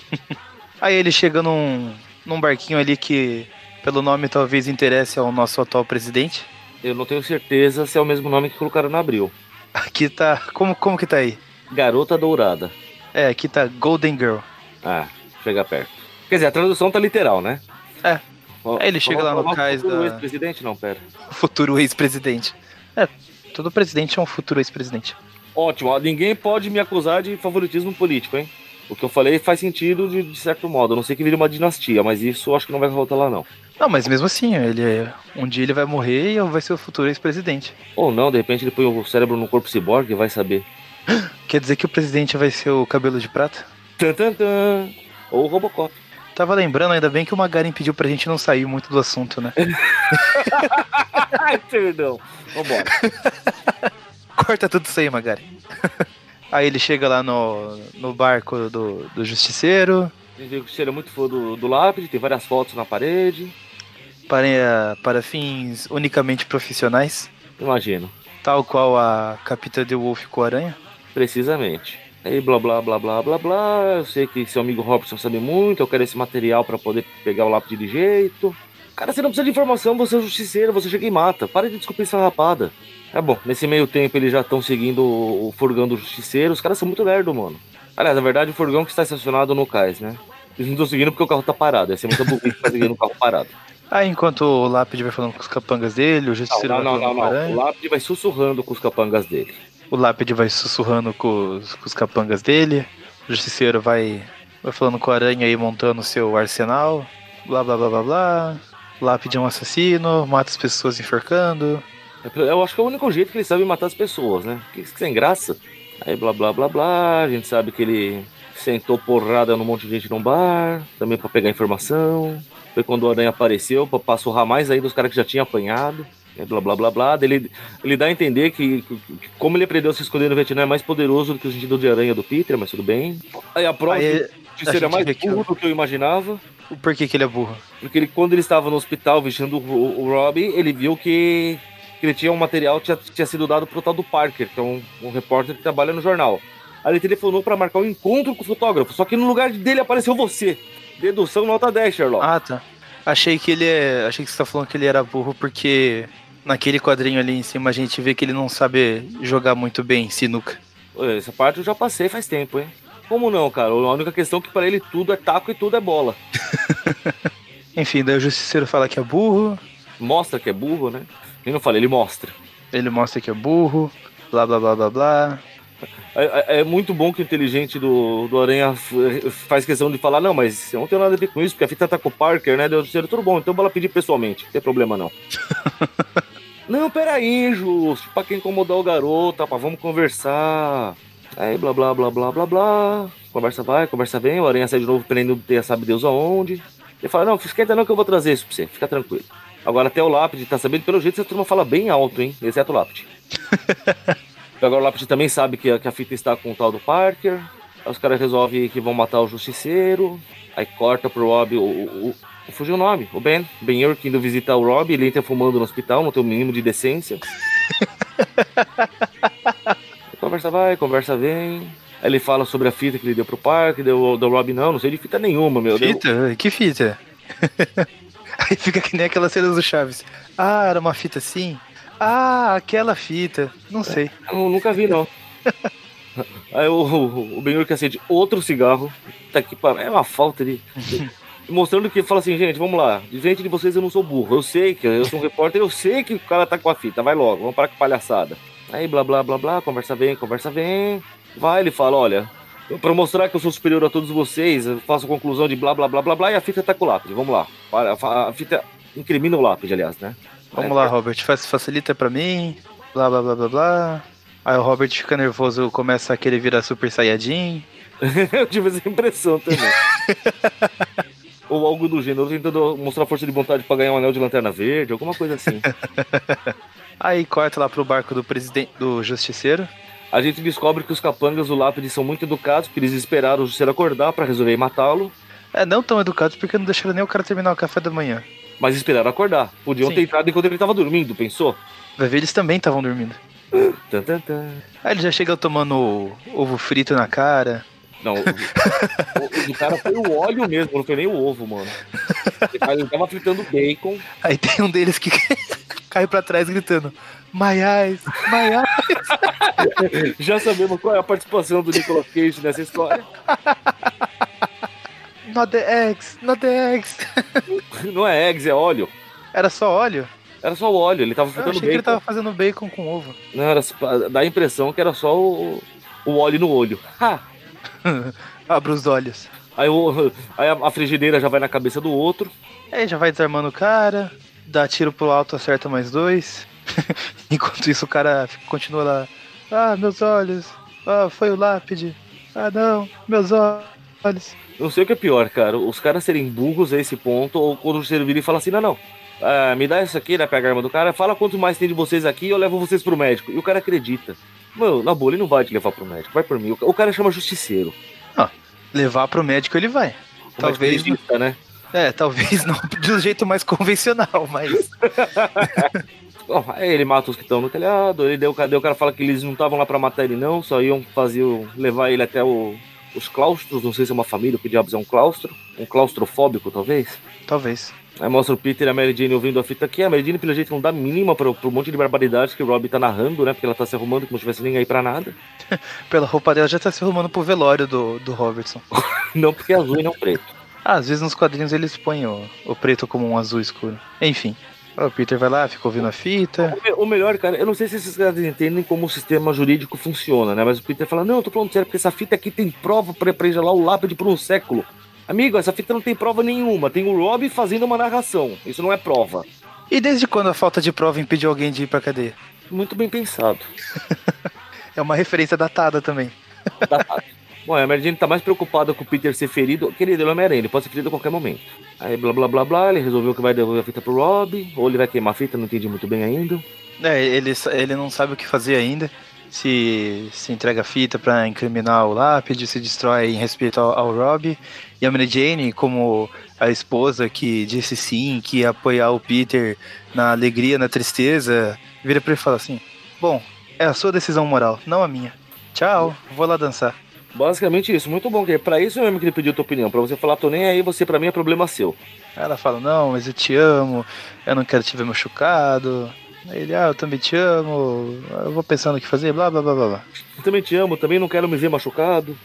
Aí ele chega num, num barquinho ali que, pelo nome, talvez interesse ao nosso atual presidente. Eu não tenho certeza se é o mesmo nome que colocaram na Abril. Aqui tá. Como, como que tá aí? Garota Dourada. É, aqui tá Golden Girl. Ah, chega perto. Quer dizer, a tradução tá literal, né? É. Ó, Aí ele chega lá no cais pro da- ex-presidente? Não, pera. Futuro ex-presidente. É, todo presidente é um futuro ex-presidente. Ótimo, ninguém pode me acusar de favoritismo político, hein? O que eu falei faz sentido de, de certo modo. A não sei que vire uma dinastia, mas isso acho que não vai voltar lá, não. Não, mas mesmo assim, ele é- um dia ele vai morrer e vai ser o futuro ex-presidente. Ou não, de repente ele põe o cérebro no corpo ciborgue e vai saber. Quer dizer que o presidente vai ser o cabelo de prata? Tan, tan, tan. Ou o Robocop. Tava lembrando, ainda bem que o Magarin pediu pra gente não sair muito do assunto, né? Ai, perdão. Vambora. Corta tudo isso aí, Magari. aí ele chega lá no, no barco do, do justiceiro. Justiceiro é muito fã do, do lápide, tem várias fotos na parede. Para, para fins unicamente profissionais, Imagino. tal qual a Capitã de Wolf com a Aranha. Precisamente. Aí blá blá blá blá blá blá. Eu sei que seu amigo Robson sabe muito, eu quero esse material pra poder pegar o lápide de jeito. Cara, você não precisa de informação, você é um justiceiro, você chega e mata. Para de desculpar essa rapada. É bom, nesse meio tempo eles já estão seguindo o furgão do justiceiro. Os caras são muito lerdos, mano. Aliás, na verdade, o furgão que está estacionado no cais, né? Eles não estão seguindo porque o carro tá parado. Ia ser muito burrice ficar seguindo o carro parado. Aí enquanto o Lápide vai falando com os capangas dele, o Não, Justiceiro não, vai não, falando não, não. Aranha. O lápide vai sussurrando com os capangas dele. O Lápide vai sussurrando com os, com os capangas dele. O Justiceiro vai, vai falando com a Aranha aí, montando o seu arsenal. Blá blá blá blá blá. O Lápide é um assassino, mata as pessoas enforcando. Eu acho que é o único jeito que ele sabe matar as pessoas, né? Que que sem graça. Aí blá blá blá blá, a gente sabe que ele sentou porrada num monte de gente num bar, também pra pegar informação. Foi quando o Aranha apareceu pra, surrar mais aí dos caras que já tinham apanhado. Aí blá blá blá blá. Ele, ele dá a entender que, que- que como ele aprendeu a se esconder no Vietnã é mais poderoso do que o sentido de aranha do Peter, mas tudo bem. Aí a prova Aí de a ser gente mais que burro o- do que eu imaginava. o porquê que ele é burro. Porque ele, quando ele estava no hospital vestindo o, o Robbie, ele viu que, que ele tinha um material que tinha, tinha sido dado pro tal do Parker, que é um, um repórter que trabalha no jornal. Aí ele telefonou para marcar um encontro com o fotógrafo, só que no lugar dele apareceu você. Dedução nota 10, Sherlock. Ah, tá. Achei que ele é. Achei que você tá falando que ele era burro porque naquele quadrinho ali em cima a gente vê que ele não sabe jogar muito bem sinuca. Essa parte eu já passei faz tempo, hein? Como não, cara? A única questão é que para ele tudo é taco e tudo é bola. Enfim, daí o Justiceiro fala que é burro. Mostra que é burro, né? Ele não fala, ele mostra. Ele mostra que é burro. Blá blá blá blá blá. É, é- é muito bom que o inteligente do, do Aranha faz questão de falar, não, mas eu não tenho nada a ver com isso, porque a fita tá com o Parker, né? Deu ser tudo bom, então lá pedir pessoalmente, não tem problema não. não, peraí, Justo, pra quem incomodar o garoto, vamos conversar. Aí, blá, blá, blá, blá, blá, blá. Conversa vai, conversa vem, o Aranha sai de novo prendendo sabe Deus aonde. Ele fala, não, esquenta não que eu vou trazer isso pra você, fica tranquilo. Agora até o Lápide tá sabendo, pelo jeito essa turma fala bem alto, hein? Exceto o Lápide. Agora o Lápide também sabe que a, que a fita está com o tal do Parker. Aí os caras resolvem que vão matar o Justiceiro. Aí corta pro Rob o. o, o fugiu o nome, o Ben. Ben Urk indo visitar o Rob, ele entra fumando no hospital, não tem o mínimo de decência. conversa vai, conversa vem. Aí ele fala sobre a fita que ele deu pro Parker, deu do Rob, não, não sei de fita nenhuma, meu. Deu- Fita? Que fita? Aí fica que nem aquelas cenas do Chaves. Ah, era uma fita assim? Ah, aquela fita. Não sei. Eu nunca vi, não. Aí o, o, o Ben Urk acende outro cigarro. Tá aqui, pá, é uma falta de. Mostrando que fala assim, gente, vamos lá. Diante de vocês eu não sou burro. Eu sei que eu sou um repórter, eu sei que o cara tá com a fita. Vai logo, vamos parar com palhaçada. Aí blá blá blá blá, conversa vem, conversa vem. Vai, ele fala, olha, pra mostrar que eu sou superior a todos vocês, eu faço a conclusão de blá blá blá blá blá e a fita tá com o lápide. Vamos lá. Para- A, fita incrimina o lápide, aliás, né? Vamos lá, Robert. Faz, facilita pra mim. Blá blá blá blá blá. Aí o Robert fica nervoso, começa a querer virar Super Saiyajin. Eu tive essa impressão também. Ou algo do gênero, tentando mostrar força de vontade pra ganhar um anel de lanterna verde, alguma coisa assim. Aí corta lá pro barco do presidente do Justiceiro. A gente descobre que os capangas do lápide são muito educados, porque eles esperaram o Justiceiro acordar pra resolver matá-lo, É, não tão educados porque não deixaram nem o cara terminar o café da manhã. mas esperaram acordar. Podiam Sim. ter entrado enquanto ele tava dormindo, pensou? Vai ver, eles também estavam dormindo. Tan, tan, tan. Aí ele já chega tomando ovo frito na cara. Não, o, o- o cara foi o óleo mesmo, não foi nem o ovo, mano. Ele tava fritando bacon. Aí tem um deles que cai pra trás gritando: My eyes, my eyes. Já sabemos qual é a participação do Nicolas Cage nessa história. Not the eggs, not the eggs. Não é eggs, é óleo. Era só óleo? Era só o óleo, ele tava achei bacon. que ele tava fazendo bacon com ovo. Não, era, dá a impressão que era só o, o óleo no olho. Ha! Abra os olhos. Aí, o, aí a, a frigideira já vai na cabeça do outro. Aí já vai desarmando o cara, dá tiro pro alto, acerta mais dois. Enquanto isso o cara continua lá. Ah, meus olhos. Ah, foi o lápide. Ah, não, meus olhos. Não sei o que é pior, cara. Os caras serem burros a esse ponto, ou quando o e fala assim, não, não. ah, me dá isso aqui, né? Pega a arma do cara, fala quanto mais tem de vocês aqui eu levo vocês pro médico. E o cara acredita. Mano, na boa, ele não vai te levar pro médico, vai por mim. O, o cara chama justiceiro. Levar pro médico ele vai. talvez. Vista, né? É, talvez não um jeito mais convencional, mas. Bom, aí ele mata os que estão no telhado, ele deu, o cara fala que eles não estavam lá para matar ele não, só iam fazer levar ele até o, os claustros, não sei se é uma família, que diabos é um claustro, um claustrofóbico talvez. Talvez. Aí mostra o Peter e a Mary Jane ouvindo a fita aqui. A Mary Jane, pelo jeito, não dá mínima pro, pro monte de barbaridades que o Rob tá narrando, né? Porque ela tá se arrumando como se tivesse nem aí pra nada. Pela roupa dela, já tá se arrumando pro velório do, do Robertson. não porque é azul e não preto. Ah, às vezes nos quadrinhos eles põem o, o preto como um azul escuro. Enfim. O Peter vai lá, fica ouvindo a fita. O, melhor, cara, eu não sei se esses caras entendem como o sistema jurídico funciona, né? Mas o Peter fala: Não, eu tô falando sério, porque essa fita aqui tem prova pra lá o lápide por um século. Amigo, essa fita não tem prova nenhuma. Tem o Rob fazendo uma narração. Isso não é prova. E desde quando a falta de prova impediu alguém de ir pra cadeia? Muito bem pensado. é uma referência datada também. Datada. Bom, a Mary Jane tá mais preocupada com o Peter ser ferido. Querido, ele é Homem-Aranha, ele pode ser ferido a qualquer momento. Aí blá blá blá blá, ele resolveu que vai devolver a fita pro Rob, ou ele vai queimar a fita, não entendi muito bem ainda. É, ele, ele não sabe o que fazer ainda se, se entrega a fita para incriminar o lápide, se destrói em respeito ao, ao Rob. E a Mary Jane, como a esposa que disse sim, que ia apoiar o Peter na alegria, na tristeza, vira pra ele e fala assim: Bom, é a sua decisão moral, não a minha. Tchau, vou lá dançar. Basicamente isso, muito bom, que é pra isso mesmo que ele pediu tua opinião, pra você falar, tô nem aí, você pra mim é problema seu. Ela fala, não, mas eu te amo, eu não quero te ver machucado, ele, ah, eu também te amo, eu vou pensando o que fazer, blá blá blá blá. Eu também te amo, também não quero me ver machucado.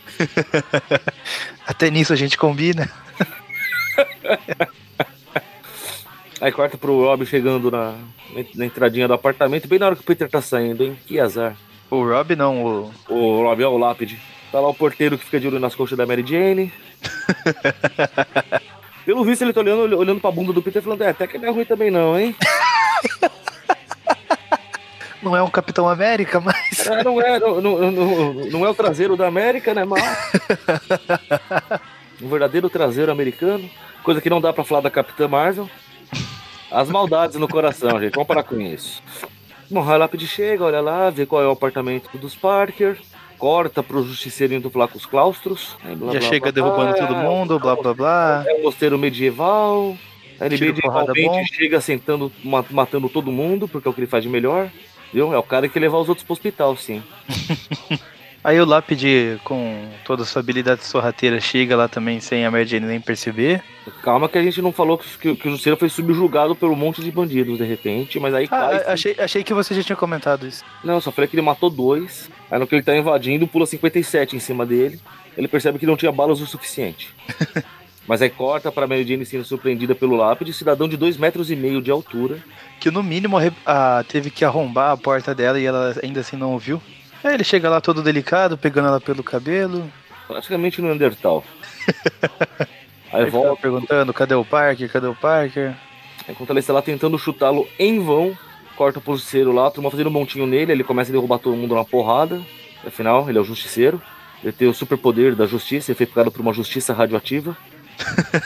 Até nisso a gente combina. Aí corta pro Rob chegando na, na entradinha do apartamento, bem na hora que o Peter tá saindo, hein? Que azar. O Rob não, o. O Rob é o lápide. Tá lá o porteiro que fica de olho nas coxas da Mary Jane. Pelo visto, ele tá olhando, olhando pra bunda do Peter falando, é, até que não é ruim também não, hein? Não é um Capitão América, mas. É, não, é, não, não, não, não é o traseiro da América, né? Mas. um verdadeiro traseiro americano. Coisa que não dá pra falar da Capitã Marvel. As maldades no coração, gente. Vamos parar com isso. Bom, o Lápide chega, olha lá, vê qual é o apartamento dos Parker. Corta pro justiceiro indo falar com os claustros. Blá, Já blá, chega blá, derrubando todo mundo, blá blá blá. É um mosteiro medieval. Ele medievalmente chega sentando, matando todo mundo, porque é o que ele faz de melhor. Viu? É o cara que leva os outros pro hospital, sim. Aí o Lápide, com toda a sua habilidade sorrateira, chega lá também sem a Mary Jane nem perceber. Calma que a gente não falou que, que o Justiceiro foi subjugado por um monte de bandidos, de repente, mas aí... Ah, achei, achei que você já tinha comentado isso. Não, só falei que ele matou dois, aí no que ele tá invadindo, pula 57 em cima dele, ele percebe que não tinha balas o suficiente. Mas aí corta para Mary Jane sendo surpreendida pelo lápide, cidadão de dois metros e meio de altura. Que no mínimo a, teve que arrombar a porta dela e ela ainda assim não ouviu. Aí ele chega lá todo delicado, pegando ela pelo cabelo. Praticamente no Neandertal. aí, aí volta perguntando, cadê o Parker, cadê o Parker? Enquanto ela está lá tentando chutá-lo em vão, corta o pulseiro lá, turma fazendo um montinho nele, ele começa a derrubar todo mundo na porrada. Afinal, ele é o justiceiro. Ele tem o superpoder da justiça, ele foi pegado por uma justiça radioativa.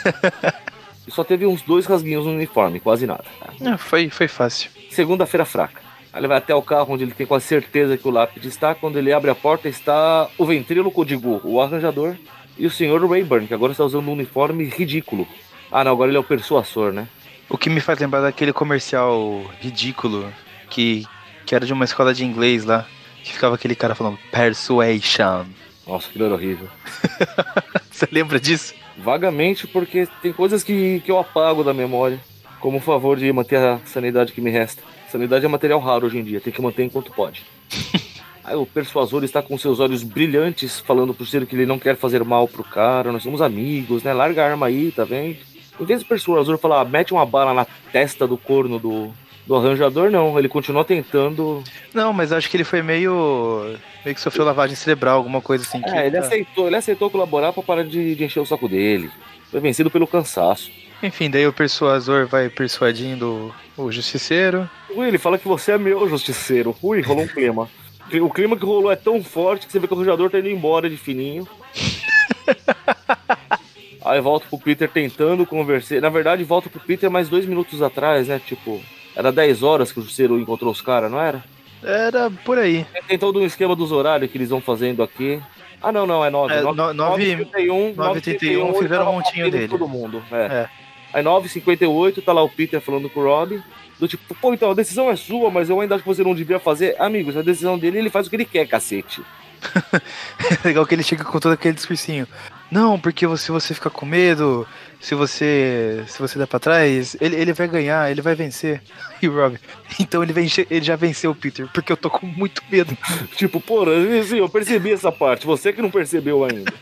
e só teve uns dois rasguinhos no uniforme, quase nada. É, foi, foi fácil. Segunda-feira fraca. Aí ele vai até o carro onde ele tem quase certeza que o lápide está. Quando ele abre a porta, está o ventríloco, digo, o arranjador, e o senhor Rayburn, que agora está usando um uniforme ridículo. Ah, não, agora ele é o persuasor, né? O que me faz lembrar daquele comercial ridículo que, que era de uma escola de inglês lá, que ficava aquele cara falando persuasion. Nossa, aquilo era horrível. Você lembra disso? Vagamente, porque tem coisas que, que eu apago da memória, como o favor de manter a sanidade que me resta. Sanidade é material raro hoje em dia, tem que manter enquanto pode. Aí o persuasor está com seus olhos brilhantes, falando pro ser que ele não quer fazer mal pro cara, nós somos amigos, né? Larga a arma aí, tá vendo? Em vez do persuasor falar, mete uma bala na testa do corno do, do arranjador, não. Ele continuou tentando. Não, mas acho que ele foi meio. meio que sofreu lavagem cerebral, alguma coisa assim. É, ele, tá... aceitou, ele aceitou colaborar pra parar de, de encher o saco dele. Foi vencido pelo cansaço. Enfim, daí o persuasor vai persuadindo o justiceiro. Ui, ele fala que você é meu justiceiro. Ui, rolou um clima. O clima que rolou é tão forte que você vê que o arranjador tá indo embora de fininho. Aí volta pro Peter tentando conversar. Na verdade, volta pro Peter mais dois minutos atrás, né? Tipo, era 10 horas que o Justiceiro encontrou os caras, não era? Era por aí. Tem todo um esquema dos horários que eles vão fazendo aqui. Ah, não, não, é 9. É, 9, no- nove- 931, 931 fizeram um montinho dele. Todo mundo, é. É. Aí 958 tá lá o Peter falando com o Rob. Do tipo, pô, então a decisão é sua, mas eu ainda acho que você não devia fazer. Amigos, a decisão dele, ele faz o que ele quer, cacete. É legal que ele chega com todo aquele discursinho. Não, porque se você ficar com medo, se você se você der pra trás, ele, ele vai ganhar, ele vai vencer. E o Rob, então ele, vence, ele já venceu o Peter, porque eu tô com muito medo. Tipo, porra, sim, eu percebi essa parte, você que não percebeu ainda.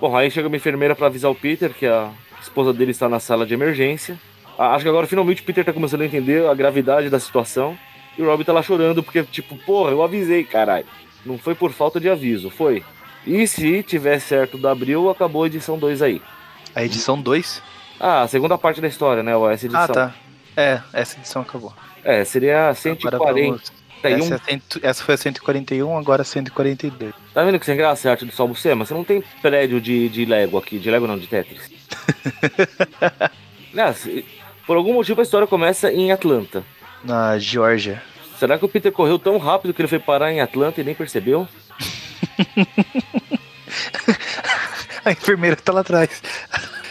Bom, aí chega uma enfermeira pra avisar o Peter que a esposa dele está na sala de emergência. Ah, Acho que agora finalmente o Peter tá começando a entender a gravidade da situação. E o Rob tá lá chorando porque, tipo, porra, eu avisei, caralho. Não foi por falta de aviso, foi. E se tiver certo da Abril, acabou a edição 2 aí. A edição 2? Ah, a segunda parte da história, né? Essa edição. Ah, tá. É, essa edição acabou. É, seria Agora 140. Vamos- Essa, é cento- essa foi a 141, agora 142. Tá vendo que sem graça é a arte do Salvo Sema? Você não tem prédio de, de Lego aqui, de Lego não, de Tetris. Por algum motivo a história começa em Atlanta. Na Geórgia. Será que o Peter correu tão rápido que ele foi parar em Atlanta e nem percebeu? A enfermeira tá lá atrás.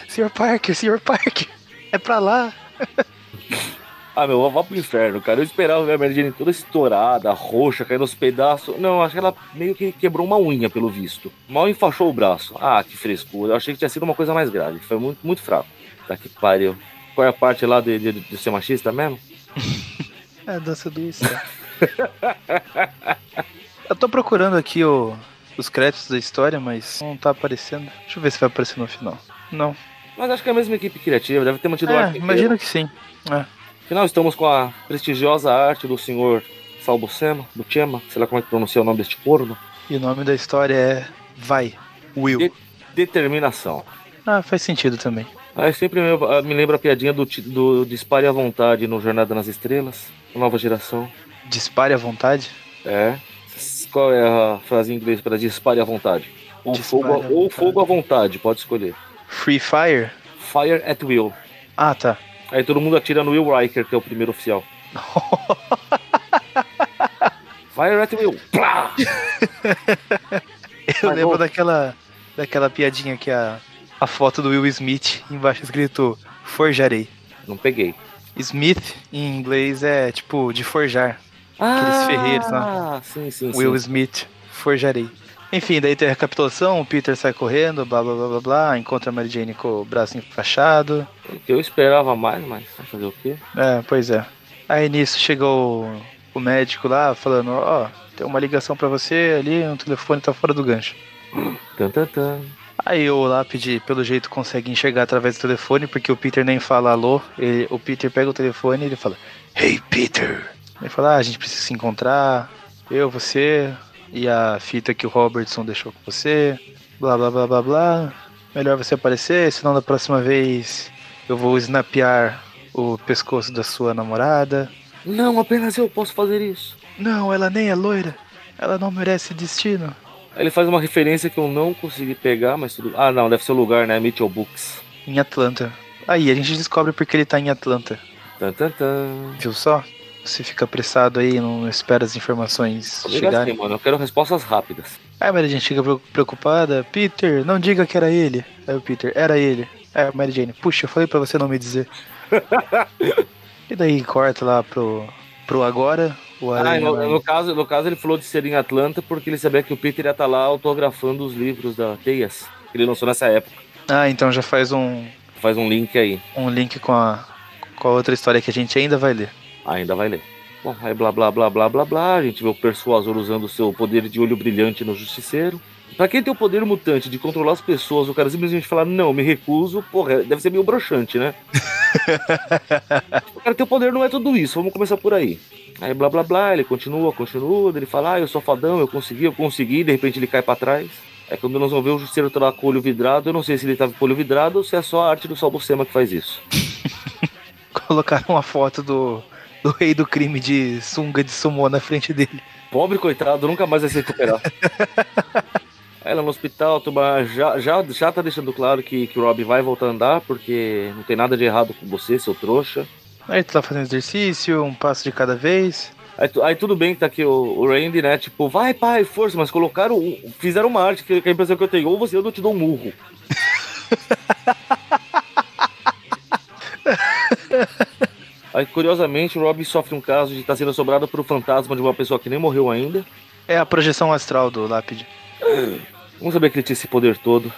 Sr. Parker, Sr. Parker, é pra lá. Ah, meu, vá pro inferno, cara. Eu esperava ver a Mary Jane toda estourada, roxa, caindo aos pedaços. Não, acho que ela meio que quebrou uma unha, pelo visto. Mal enfaixou o braço. Ah, que frescura. Eu achei que tinha sido uma coisa mais grave. Foi muito, muito fraco. Tá que pariu. Qual é a parte lá de, de, de ser machista mesmo? É a dança do isso. Eu tô procurando aqui o, os créditos da história, mas não tá aparecendo. Deixa eu ver se vai aparecer no final. Não. Mas acho que é a mesma equipe criativa, deve ter mantido o É, arte imagino que sim. É. Afinal, estamos com a prestigiosa arte do senhor Salbocema, do Chema, sei lá como é que pronuncia o nome deste corno. E o nome da história é Vai, Will. De- Determinação. Ah, faz sentido também. Aí sempre me, ah, me lembra a piadinha do, do Dispare à Vontade no Jornada nas Estrelas, nova geração. Dispare à vontade. É. Qual é a frase em inglês para dispare à vontade? Ou, Dispare fogo, a- ou vontade. fogo à vontade, pode escolher. Free Fire? Fire at will. Ah, tá. Aí todo mundo atira no Will Riker, que é o primeiro oficial. Fire at will. Plá! Eu Mas, lembro daquela, daquela piadinha que a, a foto do Will Smith, embaixo escrito Forjarei. Não peguei. Smith em inglês é tipo de forjar. Ah, ferreiros, né? sim, sim, Will sim. Smith, forjarei. Enfim, daí tem a recapitulação, o Peter sai correndo, blá blá blá blá blá, encontra a Mary Jane com o braço enfaixado. Eu esperava mais, mas fazer o quê? É, pois é. Aí nisso chegou o, médico lá falando, ó, tem uma ligação pra você ali, o telefone tá fora do gancho. Tan, tan, tan. Aí o lápide, pelo jeito, consegue enxergar através do telefone, porque o Peter nem fala alô. Ele- o Peter pega o telefone e ele fala, Hey Peter! Ele fala, ah, a gente precisa se encontrar, eu, você e a fita que o Robertson deixou com você, blá blá blá blá blá. Melhor você aparecer, senão da próxima vez eu vou snapear o pescoço da sua namorada. Não, apenas eu posso fazer isso. Não, ela nem é loira. Ela não merece destino. Ele faz uma referência que eu não consegui pegar, mas tudo. Ah, não, deve ser o lugar, né? Mitchell Books. Em Atlanta. Aí a gente descobre porque ele tá em Atlanta. Tan, tan, tan. Viu só? Você fica apressado aí, não espera as informações assim, chegarem. mano. Eu quero respostas rápidas. Aí a Mary Jane fica pre- preocupada. Peter, não diga que era ele. Aí o Peter, era ele. Aí a Mary Jane, puxa, eu falei pra você não me dizer. e daí corta lá pro, pro agora. O Ah, no, no caso, no caso, ele falou de ser em Atlanta porque ele sabia que o Peter ia estar lá autografando os livros da Teias. Que ele lançou nessa época. Ah, então já faz um, Faz um link aí. um link com a, com a outra história que a gente ainda vai ler. Ainda vai ler. Bom, aí blá blá blá blá blá blá. A gente vê o Persuasor usando o seu poder de olho brilhante no Justiceiro. Pra quem tem o poder mutante de controlar as pessoas, o cara simplesmente falar, não, me recuso, porra, deve ser meio broxante, né? o cara tem o poder, não é tudo isso, vamos começar por aí. Aí blá blá blá, ele continua, continua, ele fala, ah, eu sou fadão, eu consegui, eu consegui, de repente ele cai pra trás. É quando nós vamos ver o Justiceiro tá lá com o olho vidrado, eu não sei se ele tava com o olho vidrado ou se é só a arte do Salbucema que faz isso. Colocaram uma foto do, do rei do crime de sunga de sumô na frente dele. Pobre coitado, nunca mais vai se recuperar. Ela no hospital, a turma já, já, já tá deixando claro que, que o Rob vai voltar a andar, porque não tem nada de errado com você, seu trouxa. Aí tu tá fazendo exercício, um passo de cada vez. Aí, aí, tudo bem que tá aqui o, o Randy, né? Tipo, vai, pai, força, mas colocaram. Fizeram uma arte que, que a impressão que eu tenho, ou você ou eu te dou um murro. Aí, curiosamente, o Rob sofre um caso de estar tá sendo assombrado por um fantasma de uma pessoa que nem morreu ainda. É a projeção astral do lápide. Vamos saber que ele tinha esse poder todo.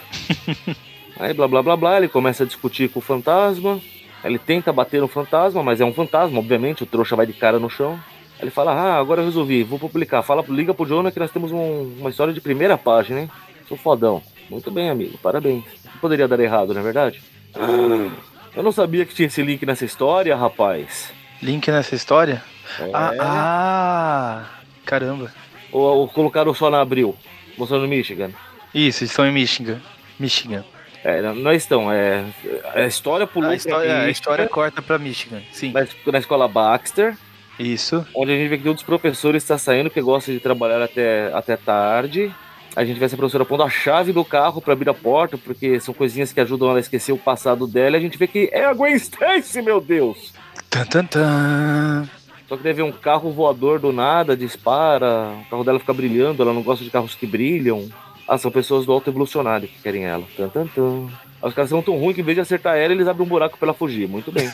Aí, blá blá blá blá, ele começa a discutir com o fantasma. Ele tenta bater no fantasma, mas é um fantasma, obviamente, o trouxa vai de cara no chão. Ele fala, ah, agora eu resolvi, vou publicar. Fala, liga pro Jonah que nós temos um, uma história de primeira página, hein? Sou fodão. Muito bem, amigo, parabéns. Não poderia dar errado, não é verdade? Eu não sabia que tinha esse link nessa história, rapaz. Link nessa história? É. Ah, ah, caramba. Ou, ou colocaram só na Abril, mostrando Michigan. Isso, estão em Michigan. Michigan. É, não estão, é. A história pulou a história, a história corta pra Michigan, sim. Na, na escola Baxter. Isso. Onde a gente vê que um dos professores está saindo, que gosta de trabalhar até, até tarde. A gente vê essa professora pondo a chave do carro para abrir a porta, porque são coisinhas que ajudam ela a esquecer o passado dela. E a gente vê que é a Gwen Stacy, meu Deus! Tan, tan, tan. Só que deve um carro voador do nada, dispara, o carro dela fica brilhando, ela não gosta de carros que brilham. Ah, são pessoas do alto evolucionário que querem ela. Tan, tan, tan. Os caras são tão ruins que em vez de acertar ela, eles abrem um buraco pra ela fugir. Muito bem.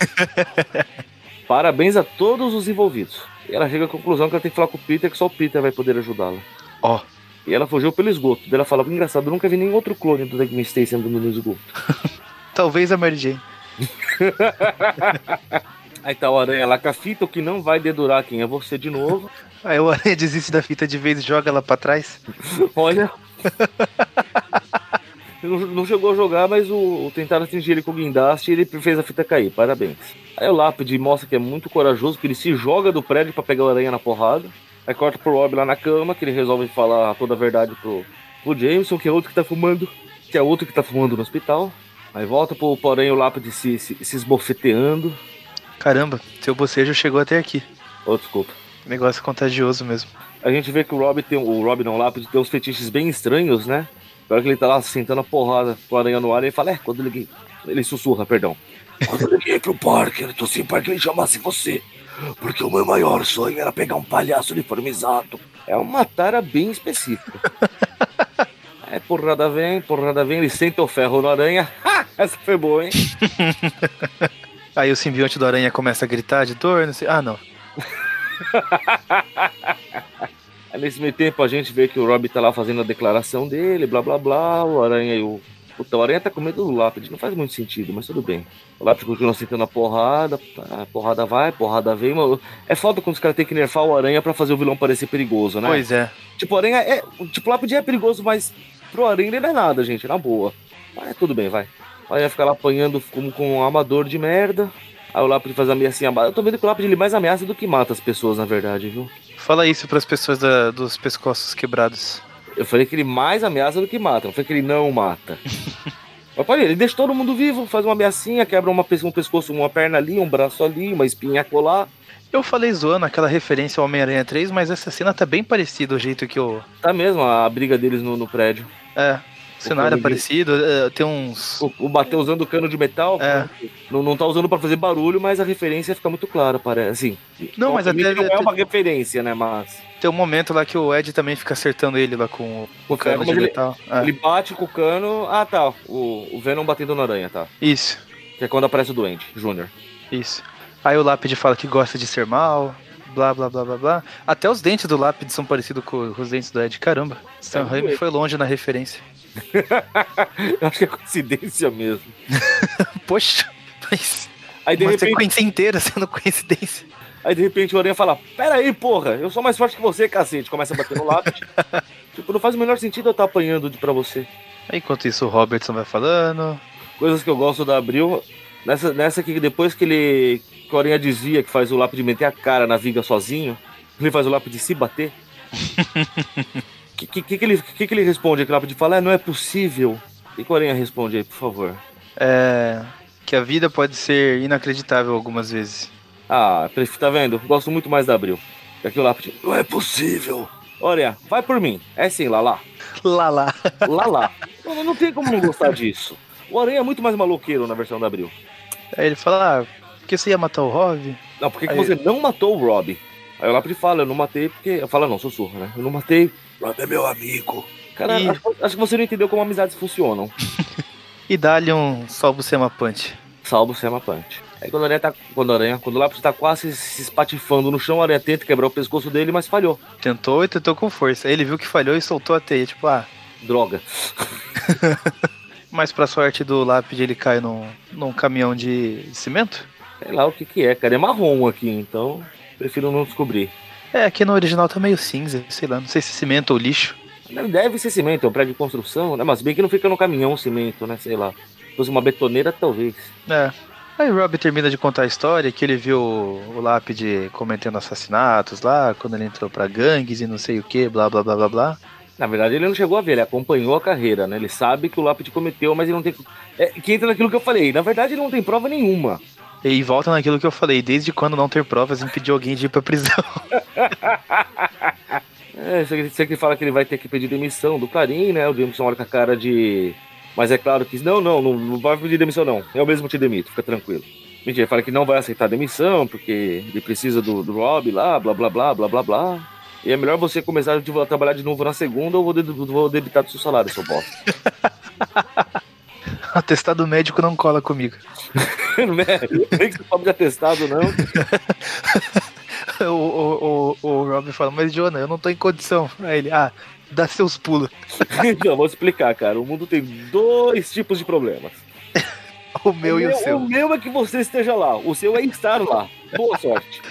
Parabéns a todos os envolvidos. E ela chega à conclusão que ela tem que falar com o Peter, que só o Peter vai poder ajudá-la. Ó. Oh. E ela fugiu pelo esgoto. Daí ela fala, engraçado, eu nunca vi nenhum outro clone do Gwen Stacy andando no esgoto. Talvez a Mary Jane. Aí tá o Aranha lá com a fita, o que não vai dedurar quem é você de novo. Aí o Aranha desiste da fita de vez e joga ela pra trás. Olha. não, não chegou a jogar, mas o, o tentaram atingir ele com o guindaste e ele fez a fita cair. Parabéns. Aí o Lápide mostra que é muito corajoso, que ele se joga do prédio para pegar o aranha na porrada. Aí corta pro Rob lá na cama, que ele resolve falar toda a verdade pro, pro Jameson, que é outro que tá fumando, que é outro que tá fumando no hospital. Aí volta pro porém o Lápide se, se, se esbofeteando. Caramba, seu bocejo chegou até aqui. Oh, desculpa. Negócio contagioso mesmo. A gente vê que o Rob tem. O Rob não, o Lápide tem uns fetiches bem estranhos, né? Na hora que ele tá lá sentando a porrada com o aranha no ar, ele fala, é, quando ele. Ele sussurra, perdão. Quando eu liguei pro Parker, eu torci para que ele chamasse você. Porque o meu maior sonho era pegar um palhaço uniformizado. É uma tara bem específica. é, porrada vem, porrada vem, ele senta o ferro no aranha. Ha! Essa foi boa, hein? Aí o simbionte do aranha começa a gritar de dor, não sei. Ah, não. Aí nesse meio tempo a gente vê que o Rob tá lá fazendo a declaração dele, blá blá blá, o Aranha e o Puta, o Aranha tá com medo do lápide, não faz muito sentido, mas tudo bem. O lápide continua sentando a porrada, a porrada vai, porrada vem. Mano. É foda quando os caras têm que nerfar o Aranha para fazer o vilão parecer perigoso, né? Pois é. Tipo, o Aranha é. Tipo, o lápide é perigoso, mas pro Aranha ele não é nada, gente, na boa. Mas tudo bem, vai. O Aranha fica lá apanhando como com um amador de merda. Aí o lápide faz ameaçinha. Eu tô vendo que o lápide ele mais ameaça do que mata as pessoas, na verdade, viu? Fala isso para as pessoas da, dos pescoços quebrados. Eu falei que ele mais ameaça do que mata, não foi que ele não mata. Mas olha, ele deixa todo mundo vivo, faz uma ameaçinha, quebra uma, um pescoço, uma perna ali, um braço ali, uma espinha colar. Eu falei zoando aquela referência ao Homem-Aranha 3, mas essa cena tá bem parecida o jeito que eu. Tá mesmo, a briga deles no, no prédio. É, cenário é parecido, é, tem uns. O, o bater usando o cano de metal, é. não, não tá usando para fazer barulho, mas a referência fica muito clara, parece. Assim, não, mas até. Não é uma referência, né? Mas. Tem um momento lá que o Ed também fica acertando ele lá com o, o cano de metal. Ele, é. ele, bate com o cano. Ah, tá. O, o Venom batendo na aranha, tá. Isso. Que é quando aparece o doente, Júnior. Isso. Aí o Lápide fala que gosta de ser mal, blá blá blá blá blá. Até os dentes do Lápide são parecidos com os dentes do Ed. Caramba, Sam Raimi foi longe na referência. Eu acho que é coincidência mesmo. Poxa, mas. Aí, de uma repente... sequência inteira sendo coincidência. Aí de repente o Aranha fala: Pera aí, porra, eu sou mais forte que você, cacete. Começa a bater no lápis. tipo, não faz o menor sentido eu estar apanhando de, pra você. Aí, enquanto isso, o Robertson vai falando. Coisas que eu gosto da Abril. Nessa, nessa que depois que ele. Que o Aranha dizia que faz o lápis de meter a cara na viga sozinho, ele faz o lápis de se bater. que, que, que, que, ele, que, que ele responde? Aquele lápis de fala: é, não é possível. O que o Aranha responde aí, por favor? É. Que a vida pode ser inacreditável algumas vezes. Ah, tá vendo? Gosto muito mais da Abril. E aqui o lápide. Não é possível. Olha, vai por mim. É sim, Lala. Lala. Lala. Não, não tem como não gostar disso. O Aranha é muito mais maloqueiro na versão da Abril. Aí ele fala, ah, por que você ia matar o Rob? Não, por que, que você não matou o Rob? Aí o lápide fala, eu não matei porque. Eu falo, não, sussurro, né? Eu não matei. Rob é meu amigo. Cara, E- acho, acho que você não entendeu como amizades funcionam. E dá-lhe um salvo Sema Punch. Salvo o Sema Punch. Aí quando a aranha tá. Quando, a aranha, quando o lápide tá quase se espatifando no chão, a aranha tenta quebrar o pescoço dele, mas falhou. Tentou e tentou com força. Aí ele viu que falhou e soltou a teia. Tipo, ah. Droga. Mas pra sorte do lápide, ele cai num, num caminhão de cimento. Sei lá o que que é, cara. É marrom aqui, então prefiro não descobrir. É, aqui no original tá meio cinza, sei lá, não sei se é cimento ou lixo. Deve ser cimento, é um prédio de construção, né? Mas bem que não fica no caminhão cimento, né? Sei lá. Se fosse uma betoneira, talvez. É. Aí o Rob termina de contar a história que ele viu o lápide cometendo assassinatos lá, quando ele entrou pra gangues e não sei o que, blá blá blá blá blá. Na verdade, ele não chegou a ver, ele acompanhou a carreira, né? Ele sabe que o lápide cometeu, mas ele não tem. É, que entra naquilo que eu falei. Na verdade, ele não tem prova nenhuma. E volta naquilo que eu falei, desde quando não ter provas impedir alguém de ir pra prisão. É, você, você que fala que ele vai ter que pedir demissão do Clarim, né? O Jameson olha com a cara de. Mas é claro que. Não, não, não, não vai pedir demissão, não. Eu mesmo te demito, fica tranquilo. Mentira, ele fala que não vai aceitar a demissão, porque ele precisa do, do Rob lá, blá blá blá, blá blá blá. E é melhor você começar a trabalhar de novo na segunda ou vou, de- vou debitar do seu salário, seu bosta. Atestado médico não cola comigo. não é nem que você fala de atestado, não. O, o, o, o Rob fala, mas Jonah, eu não tô em condição. Aí ele, ah, dá seus pulos. Então, vou explicar, cara. O mundo tem dois tipos de problemas. O meu e o O seu. meu é que você esteja lá. O seu é estar lá. Boa sorte.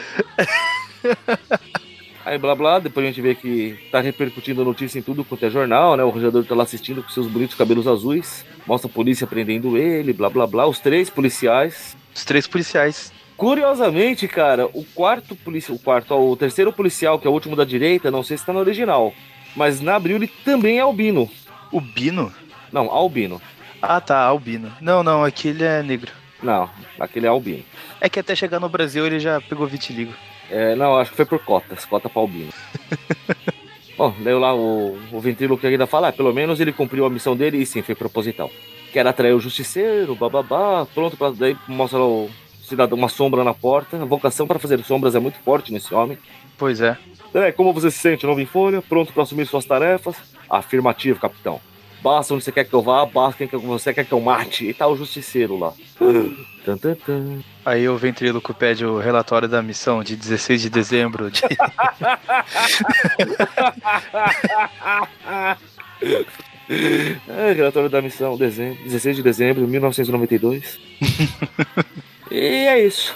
Aí, blá blá, depois a gente vê que tá repercutindo a notícia em tudo quanto é jornal, né? O arranjador tá lá assistindo com seus bonitos cabelos azuis. Mostra a polícia prendendo ele, blá blá blá. Os três policiais. Os três policiais. Curiosamente, cara, o quarto policial, o quarto, ó, o terceiro policial, que é o último da direita, não sei se tá no original. Mas na Abril ele também é albino. O Bino? Não, albino. Ah, tá, albino. Não, não, aqui ele é negro. Não, aquele é albino. É que até chegar no Brasil ele já pegou vitiligo. É, não, acho que foi por cotas, cota pra albino. Bom, daí lá o, o ventríloco ainda fala, ah, pelo menos ele cumpriu a missão dele e sim, foi proposital. Que era atrair o justiceiro, bababá, pronto, pra, daí mostra lá o cidadão, uma sombra na porta. A vocação para fazer sombras é muito forte nesse homem. Pois é. É, como você se sente, novo em folha, pronto para assumir suas tarefas? Afirmativo, capitão. Basta onde você quer que eu vá, basta quem que você quer que eu mate. E tá o justiceiro lá. Aí o ventríloco pede o relatório da missão de 16 de dezembro de... É, relatório da missão, dezembro, 16 de dezembro de 1992. e é isso.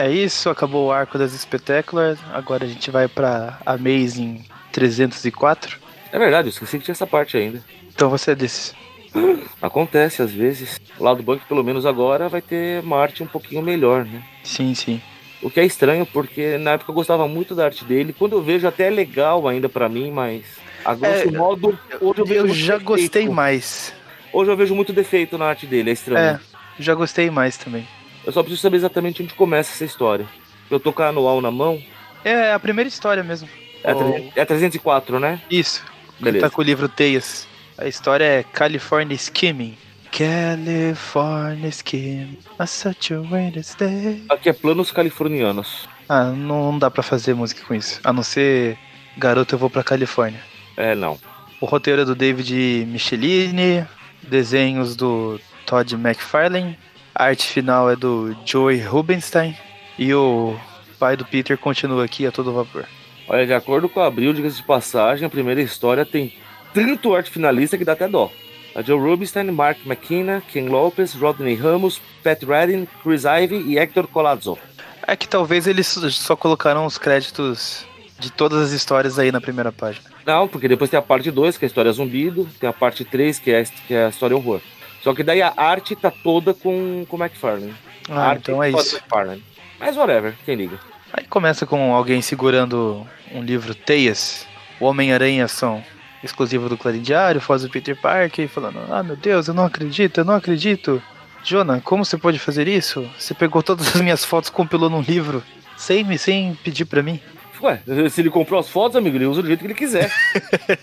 É isso, acabou o arco das Spectacular. Agora a gente vai pra Amazing 304. É verdade, eu esqueci que tinha essa parte ainda. Então você é desses. Acontece às vezes. O lado banco, pelo menos agora, vai ter uma arte um pouquinho melhor, né? Sim, sim. O que é estranho, porque na época eu gostava muito da arte dele. Quando eu vejo, até é legal ainda pra mim, mas. A grosso É, modo, hoje eu vejo. Eu já defeito. gostei mais. Hoje eu vejo muito defeito na arte dele, é estranho. É, já gostei mais também. Eu só preciso saber exatamente onde começa essa história. Eu tô com a anual na mão. É a primeira história mesmo. É, a Oh. 300 é a 304, né? Isso. Beleza. Tá com o livro Teias. A história é California Skimming. California Skimming. On such a rainy day. Aqui é planos californianos. Ah, não dá pra fazer música com isso. A não ser Garoto Eu Vou Pra Califórnia. É, não. O roteiro é do David Michelini. Desenhos do Todd McFarlane. A arte final é do Joey Rubenstein. E o pai do Peter continua aqui a todo vapor. Olha, de acordo com a Abril, diga-se de passagem, a primeira história tem tanto arte finalista que dá até dó. A Joe Rubinstein, Mark McKenna, Ken Lopez, Rodney Ramos, Pat Redding, Chris Ivey e Hector Colazzo. É que talvez eles só colocaram os créditos de todas as histórias aí na primeira página. Não, porque depois tem a parte 2, que é a história zumbido, tem a parte 3, que é, que é a história horror. Só que daí a arte tá toda com o McFarlane. A Ah, arte então é isso. McFarlane. Mas whatever, quem liga. Aí começa com alguém segurando um livro Teias. O Homem-Aranha são exclusivo do Clarim Diário, faz o Peter Parker e falando: Ah, meu Deus, eu não acredito, eu não acredito. Jonah, como você pode fazer isso? Você pegou todas as minhas fotos, compilou num livro, sem, me- sem pedir pra mim. Ué, se ele comprou as fotos, amigo, ele usa do jeito que ele quiser.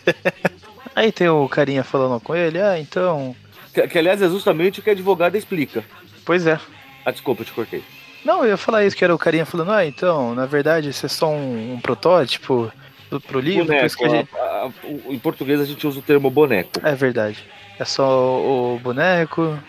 Aí tem o carinha falando com ele: Ah, então. Que, que, aliás é justamente o que a advogada explica. Pois é. Ah, desculpa, eu te cortei. Não, eu ia falar isso, que era o carinha falando, ah, então, na verdade, isso é só um, um protótipo do, pro livro. Boneco, a gente... a- a- em português a gente usa o termo boneco. É verdade. É só o boneco.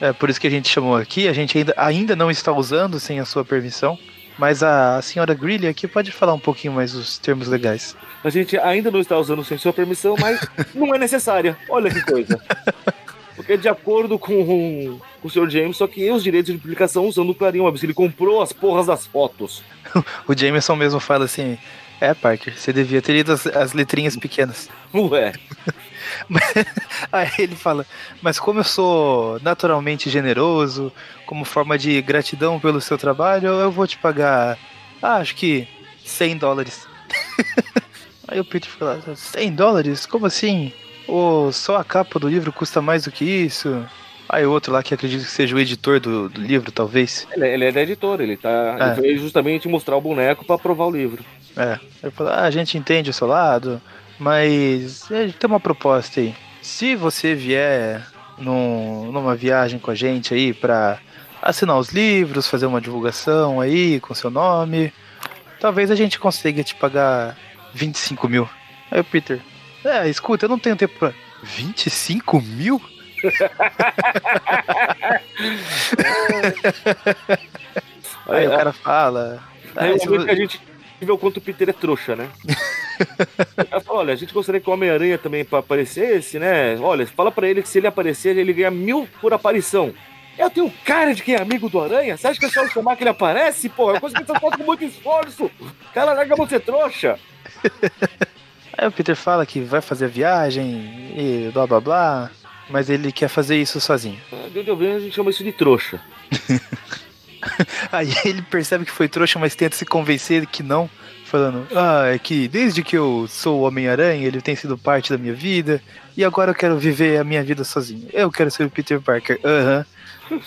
É por isso que a gente chamou aqui. A gente ainda, ainda não está usando sem a sua permissão. Mas a senhora Greeley aqui pode falar um pouquinho mais os termos legais. A gente ainda não está usando sem sua permissão, mas não é necessária. Olha que coisa. Porque de acordo com, com o Sr. James, só que os direitos de publicação usando o Clarim Web. Ele comprou as porras das fotos. O Jameson mesmo fala assim: É, Parker, você devia ter lido as, as letrinhas pequenas. Ué, Aí ele fala: Mas como eu sou naturalmente generoso, como forma de gratidão pelo seu trabalho, eu vou te pagar, ah, acho que 100 dólares. Aí o Peter fala: 100 dólares? Como assim? Ô, só a capa do livro custa mais do que isso? Aí o outro lá que acredito que seja o editor do, do livro, talvez. ele, ele é da editora, ele tá. É. Ele veio justamente mostrar o boneco pra provar o livro. É. Ele fala, ah, a gente entende o seu lado, mas é, tem uma proposta aí. Se você vier num- numa viagem com a gente aí pra assinar os livros, fazer uma divulgação aí com seu nome, talvez a gente consiga te pagar 25 mil. Aí o Peter, é, escuta, eu não tenho tempo pra. 25 mil? Aí o cara fala. Aí "Ah, é se o momento vo- que a gente vê o quanto o Peter é trouxa, né? Ela fala, olha, a gente gostaria que o Homem-Aranha também pa- aparecesse, né? Olha, fala pra ele que se ele aparecer, ele ganha mil por aparição. Eu tenho cara de quem é amigo do Aranha? Você acha que é só chamar que ele aparece? Pô, eu consegui essas fotos com muito esforço. Cara, larga de ser trouxa. Aí o Peter fala que vai fazer a viagem e blá blá blá, mas ele quer fazer isso sozinho. De onde eu venho, a gente chama isso de trouxa. Aí ele percebe que foi trouxa, mas tenta se convencer que não, falando: Ah, é que desde que eu sou o Homem-Aranha, ele tem sido parte da minha vida, e agora eu quero viver a minha vida sozinho. Eu quero ser o Peter Parker. Aham.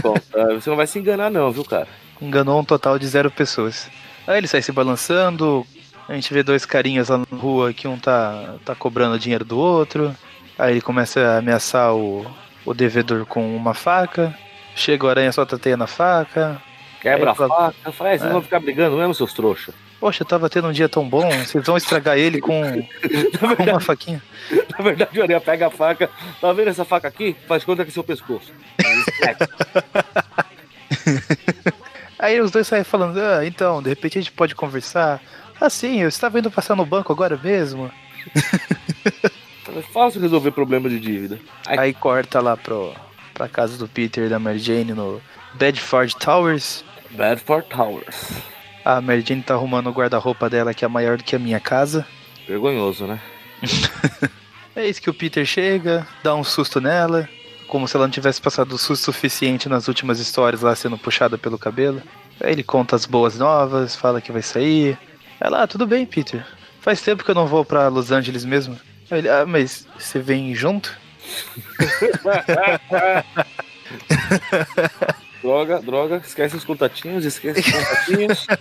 Bom, ah, você não vai se enganar não, viu, cara? Enganou um total de zero pessoas. Aí ele sai se balançando. A gente vê dois carinhas lá na rua que um tá, tá cobrando dinheiro do outro. Aí ele começa a ameaçar o, o devedor com uma faca. Chega o aranha, solta a teia na faca. Quebra É, a faca, faz, vocês é. vão ficar brigando mesmo, seus trouxa. Poxa, tava tendo um dia tão bom, vocês vão estragar ele com, com uma faquinha. Na verdade, o Aranha pega a faca, tá vendo essa faca aqui? Faz conta que é seu pescoço. Aí os dois saem falando, ah, então, de repente a gente pode conversar. Ah, sim, eu estava indo passar no banco agora mesmo. É fácil resolver problema de dívida. Aí, Aí corta lá pro, pra casa do Peter e da Mary Jane no Bedford Towers. Bedford Towers. A Mary Jane tá arrumando o guarda-roupa dela, que é maior do que a minha casa. Vergonhoso, né? É isso que o Peter chega, dá um susto nela, como se ela não tivesse passado o susto suficiente nas últimas histórias lá sendo puxada pelo cabelo. Aí ele conta as boas novas, fala que vai sair. Ela, ah, tudo bem, Peter. Faz tempo que eu não vou pra Los Angeles mesmo. Ele, ah, mas você vem junto? droga, droga, esquece os contatinhos, esquece os contatinhos.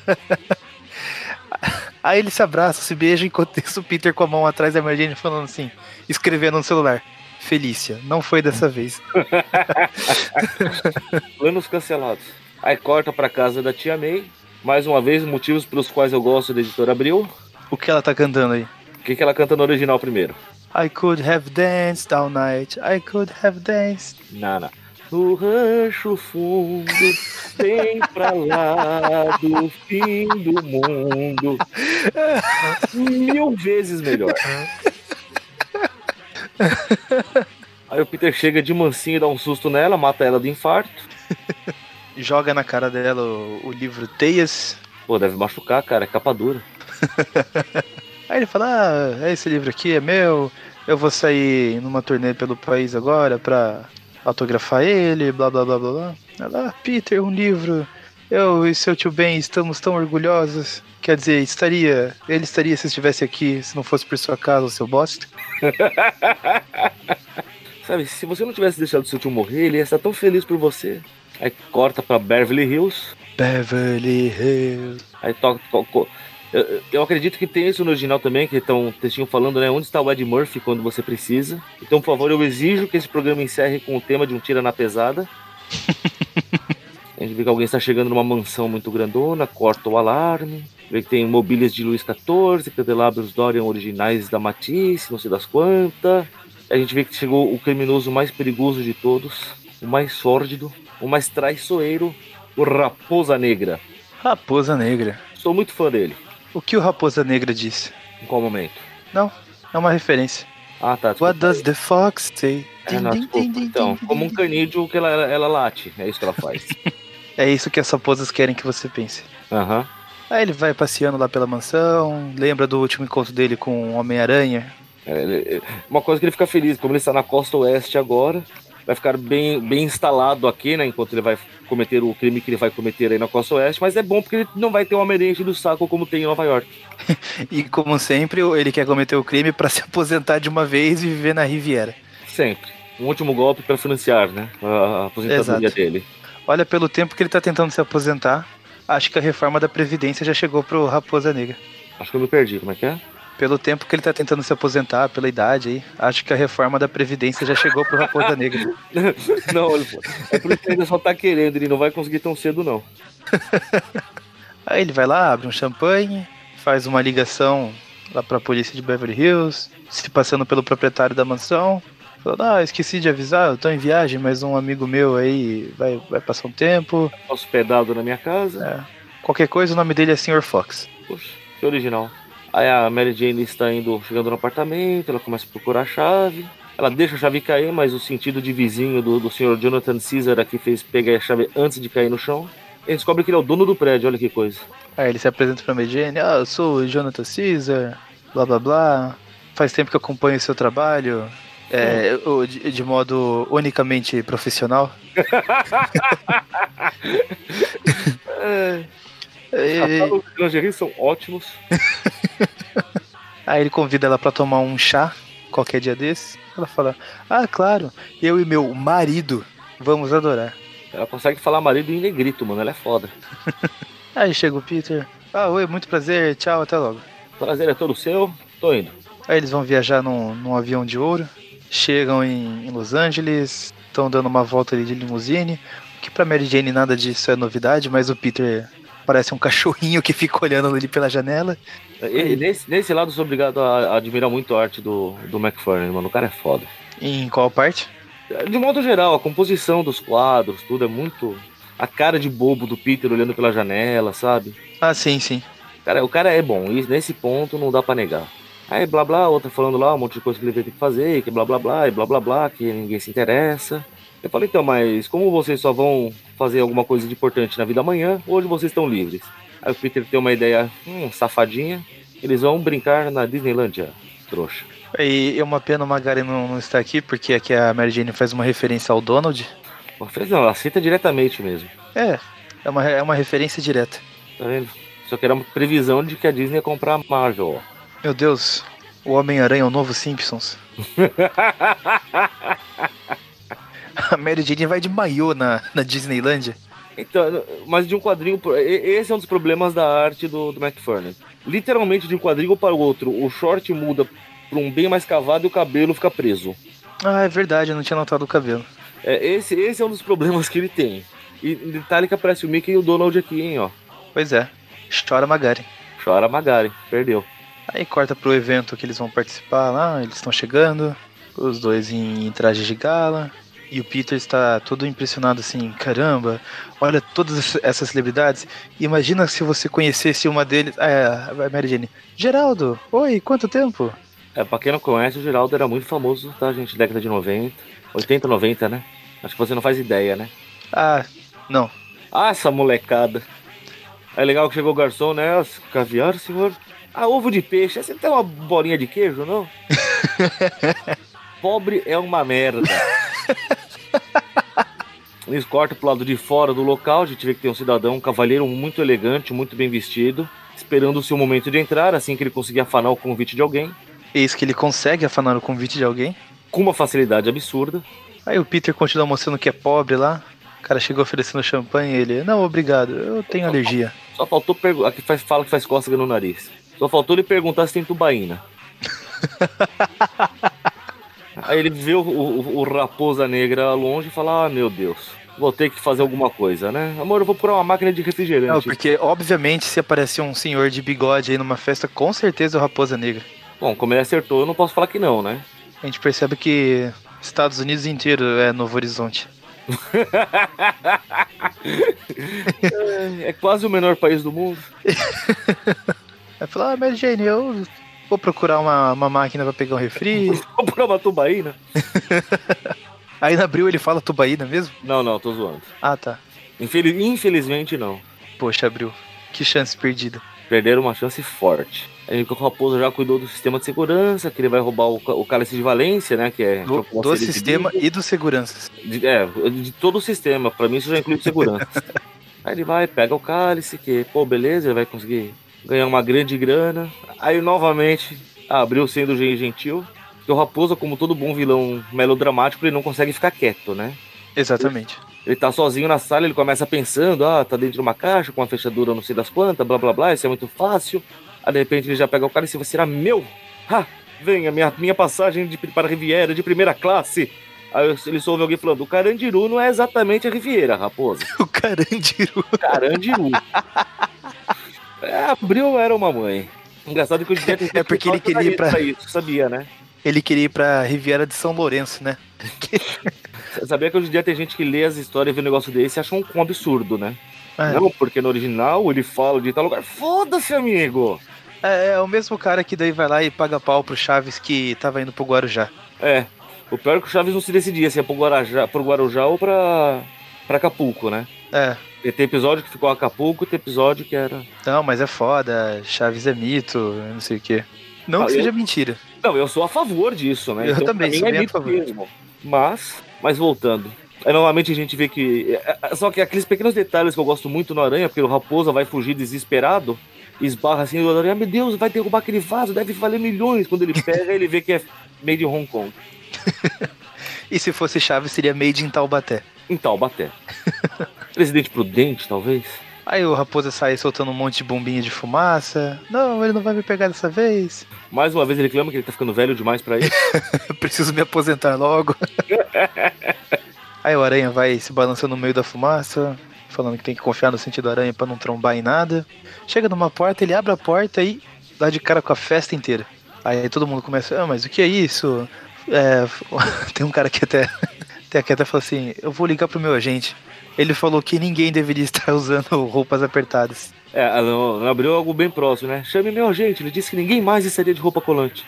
Aí ele se abraça, se beija, enquanto isso o Peter com a mão atrás da Mary Jane falando assim, escrevendo no celular. Felícia, não foi dessa vez. Planos cancelados. Aí corta pra casa da tia May. Mais uma vez, motivos pelos quais eu gosto da editora Abril. O que ela tá cantando aí? O que, que ela canta no original primeiro? I could have danced all night, I could have danced. Nana. No rancho fundo, bem pra lá do fim do mundo. Mil vezes melhor. Aí o Peter chega de mansinho e dá um susto nela, mata ela do infarto. Joga na cara dela o, o livro Teias. Pô, deve machucar, cara, é capa dura. Aí ele fala: Ah, esse livro aqui é meu. Eu vou sair numa turnê pelo país agora pra autografar ele, blá blá blá blá blá. Ela, ah, Peter, um livro. Eu e seu tio Ben estamos tão orgulhosos. Quer dizer, estaria. Ele estaria se estivesse aqui, se não fosse por sua casa, seu bosta. Sabe, se você não tivesse deixado seu tio morrer, ele ia estar tão feliz por você. Aí corta pra Beverly Hills. Beverly Hills. Aí toca. Eu, eu acredito que tem isso no original também, que estão textinho falando, né? Onde está o Ed Murphy quando você precisa. Então, por favor, eu exijo que esse programa encerre com o tema de um tira na pesada. gente vê que alguém está chegando numa mansão muito grandona, corta o alarme. Vê que tem mobílias de Luís XIV, candelabros Dorian originais da Matisse, não sei das quantas. A gente vê que chegou o criminoso mais perigoso de todos, o mais sórdido, o mais traiçoeiro, o Raposa Negra. Raposa Negra. Sou muito fã dele. O que o Raposa Negra disse? Em qual momento? Não, é uma referência. Ah, tá. What does the fox say? É, não, então, como um canídeo que ela, ela late, é isso que ela faz. é isso que as raposas querem que você pense. Aham. Uhum. Aí ele vai passeando lá pela mansão, lembra do último encontro dele com o Homem-Aranha. É, uma coisa que ele fica feliz, como ele está na costa oeste agora, vai ficar bem, bem instalado aqui, né? Enquanto ele vai cometer o crime que ele vai cometer aí na costa oeste, mas é bom porque ele não vai ter uma merente do saco como tem em Nova York. e como sempre, ele quer cometer o crime para se aposentar de uma vez e viver na Riviera. Sempre. Um último golpe para financiar, né? A aposentadoria Exato. dele. Olha, pelo tempo que ele tá tentando se aposentar, acho que a reforma da Previdência já chegou pro Raposa Negra. Acho que eu me perdi, como é que é? Pelo tempo que ele tá tentando se aposentar, pela idade aí, acho que a reforma da Previdência já chegou pro Raposa Negra. não, olha, é por isso que ele só tá querendo, ele não vai conseguir tão cedo, não. aí ele vai lá, abre um champanhe, faz uma ligação lá pra polícia de Beverly Hills, se passando pelo proprietário da mansão. Falando, ah, esqueci de avisar, eu tô em viagem, mas um amigo meu aí vai, vai passar um tempo. Hospedado na minha casa. É. Qualquer coisa, o nome dele é Sr. Fox. Puxa, que original. Aí a Mary Jane está indo, chegando no apartamento, ela começa a procurar a chave. Ela deixa a chave cair, mas o sentido de vizinho do, do Sr. Jonathan Caesar aqui fez pegar a chave antes de cair no chão. Ele descobre que ele é o dono do prédio, olha que coisa. Aí ele se apresenta pra Mary Jane, ah, eu sou o Jonathan Caesar, blá blá blá. Faz tempo que acompanho o seu trabalho. É, de, de modo unicamente profissional. Os lingeries são ótimos. Aí ele convida ela para tomar um chá qualquer dia desse. Ela fala: Ah, claro, eu e meu marido vamos adorar. Ela consegue falar marido em negrito, mano, ela é foda. Aí chega o Peter: Ah, oi, muito prazer, tchau, até logo. Prazer é todo seu, tô indo. Aí eles vão viajar num, num avião de ouro, chegam em, em Los Angeles, estão dando uma volta ali de limusine. Que pra Mary Jane nada disso é novidade, mas o Peter parece um cachorrinho que fica olhando ali pela janela. E, nesse, nesse lado, sou obrigado a, admirar muito a arte do, do McFarlane, mano. O cara é foda. Em qual parte? De modo geral, a composição dos quadros, tudo é muito. A cara de bobo do Peter olhando pela janela, sabe? Ah, sim, sim. Cara, o cara é bom, e nesse ponto não dá para negar. Aí blá blá, outra falando lá um monte de coisa que ele ter que fazer, que blá blá blá, e blá blá blá, que ninguém se interessa. Eu falei, então, mas como vocês só vão fazer alguma coisa de importante na vida amanhã, hoje vocês estão livres. Aí o Peter tem uma ideia, hum, safadinha, eles vão brincar na Disneylandia, trouxa. E é uma pena o Magari não, não estar aqui, porque aqui a Mary Jane faz uma referência ao Donald. Não, ela cita diretamente mesmo. É, é uma, é uma referência direta. Tá vendo? Só que era uma previsão de que a Disney ia comprar a Marvel. Meu Deus, o Homem-Aranha é o novo Simpsons. a Mary Jane vai de maiô na, na Disneylandia. Então, mas de um quadrinho. Esse é um dos problemas da arte do, do McFarlane. Literalmente, de um quadrinho para o outro, o short muda para um bem mais cavado e o cabelo fica preso. Ah, é verdade, eu não tinha notado o cabelo. É, esse, esse é um dos problemas que ele tem. E detalhe que aparece o Mickey e o Donald aqui, hein, ó. Pois é. Chora Magari. Chora Magari, perdeu. Aí corta pro evento que eles vão participar lá, eles estão chegando, os dois em, em traje de gala. E o Peter está todo impressionado assim, caramba, olha todas essas celebridades. Imagina se você conhecesse uma deles. É, a Mary Jane. Geraldo, oi, quanto tempo? É, pra quem não conhece, o Geraldo era muito famoso, tá, gente? Década de 90, 80, 90, né? Acho que você não faz ideia, né? Ah, não. Ah, essa molecada. É legal que chegou o garçom, né? Caviar, senhor? Ah, ovo de peixe. Você tem uma bolinha de queijo, não? Pobre é uma merda. Eles cortam pro lado de fora do local. A gente vê que tem um cidadão, um cavalheiro muito elegante, muito bem vestido, esperando o seu momento de entrar, assim que ele conseguir afanar o convite de alguém. Eis que ele consegue afanar o convite de alguém. Com uma facilidade absurda. Aí o Peter continua mostrando que é pobre lá. O cara chegou oferecendo champanhe e ele, não, obrigado, eu tenho alergia. Só faltou perguntar. Aqui faz, fala que faz cócega no nariz. Só faltou ele perguntar se tem tubaína. Aí ele vê o, o, o, Raposa Negra longe e fala: Ah, meu Deus. vou ter que fazer alguma coisa, né? Amor, eu vou procurar uma máquina de refrigerante. Não, porque, obviamente, se aparecer um senhor de bigode aí numa festa, com certeza é o Raposa Negra. Bom, como ele acertou, eu não posso falar que não, né? A gente percebe que Estados Unidos inteiro é Novo Horizonte. é quase o menor país do mundo. Vai falar, ah, mas Jane, eu vou procurar uma, uma máquina pra pegar um refri. vou procurar uma tubaína. Aí na abril ele fala tubaína mesmo? Não, não, tô zoando. Ah, tá. Infeliz... Infelizmente não. Poxa, abril. Que chance perdida. Perderam uma chance forte. Aí o Raposo já cuidou do sistema de segurança, que ele vai roubar o, o cálice de Valência, né? Que é do, do sistema e dos seguranças. De, é, de todo o sistema. Pra mim isso já inclui segurança. Aí ele vai, pega o cálice, que, pô, beleza, ele vai conseguir ganhar uma grande grana. Aí novamente abriu sendo gentil. Porque o Raposa, como todo bom vilão melodramático, ele não consegue ficar quieto, né? Exatamente. Ele, ele tá sozinho na sala, ele começa pensando, ah, tá dentro de uma caixa com uma fechadura não sei das quantas, blá blá blá, isso é muito fácil. Aí de repente ele já pega o cara e se você será meu? Ha! Venha, minha, minha passagem de, para a Riviera de primeira classe. Aí ele soube alguém falando: o Carandiru não é exatamente a Riviera, raposa. o Carandiru. Carandiru. é, abriu era uma mãe. Engraçado que o Jet É porque ele queria ir pra... pra isso, sabia, né? Ele queria ir pra Riviera de São Lourenço, né? sabia que hoje em dia tem gente que lê as histórias e vê um negócio desse e acha um, um absurdo, né? É. Não, porque no original ele fala de tal lugar. Foda-se, amigo! É, é, o mesmo cara que daí vai lá e paga pau pro Chaves que tava indo pro Guarujá. É. O pior é que o Chaves não se decidia se ia pro Guarujá, pro Guarujá ou pra, pra Acapulco, né? É. E tem episódio que ficou Acapulco tem episódio que era. Não, mas é foda. Chaves é mito, não sei o quê. Não ah, que eu... seja mentira. Não, eu sou a favor disso, né? Eu então, também sou é bem a favor. Mesmo. Mas, mas voltando. Aí novamente a gente vê que. É, é, só que aqueles pequenos detalhes que eu gosto muito no Aranha, porque o Raposa vai fugir desesperado, esbarra assim, o Aranha, meu Deus, vai derrubar aquele vaso, deve valer milhões. Quando ele pega, ele vê que é made in Hong Kong. e se fosse chave, seria made in Taubaté. Em Taubaté. Presidente prudente, talvez. Aí o Raposa sai soltando um monte de bombinha de fumaça. Não, ele não vai me pegar dessa vez. Mais uma vez ele reclama que ele tá ficando velho demais para isso. Preciso me aposentar logo. Aí o aranha vai se balançando no meio da fumaça, falando que tem que confiar no sentido aranha para não trombar em nada. Chega numa porta, ele abre a porta e dá de cara com a festa inteira. Aí todo mundo começa, ah, mas o que é isso? É, tem um cara que até, até fala assim, eu vou ligar pro meu agente. Ele falou que ninguém deveria estar usando roupas apertadas. É, abriu algo bem próximo, né? Chame meu agente, ele disse que ninguém mais estaria de roupa colante.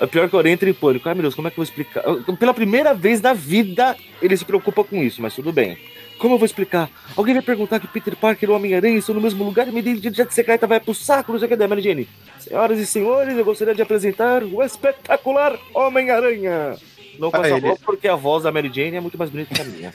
É pior que eu entro em pânico. Ai meu Deus, como é que eu vou explicar? Pela primeira vez na vida ele se preocupa com isso, mas tudo bem. Como eu vou explicar? Alguém vai perguntar que Peter Parker e o Homem-Aranha estão no mesmo lugar e minha identidade secreta vai pro saco, não sei o que da Mary Jane. Senhoras e senhores, eu gostaria de apresentar o espetacular Homem-Aranha. Não com ah, essa ele... voz, porque a voz da Mary Jane é muito mais bonita que a minha.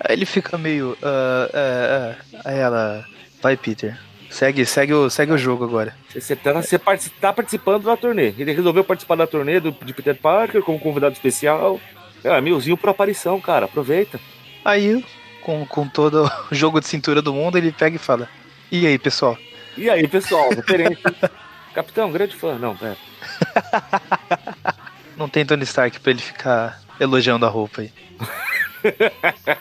Aí ele fica meio. Uh, uh, uh. Aí ela. Vai, Peter. Segue, segue, o, segue o jogo agora. Você tá, você tá participando da turnê. Ele resolveu participar da turnê do, de Peter Parker como convidado especial. É, milzinho por aparição, cara. Aproveita. Aí, com, com todo o jogo de cintura do mundo, ele pega e fala: E aí, pessoal? E aí, pessoal? Capitão, grande fã. Não, pera. Não tem Tony Stark pra ele ficar elogiando a roupa aí.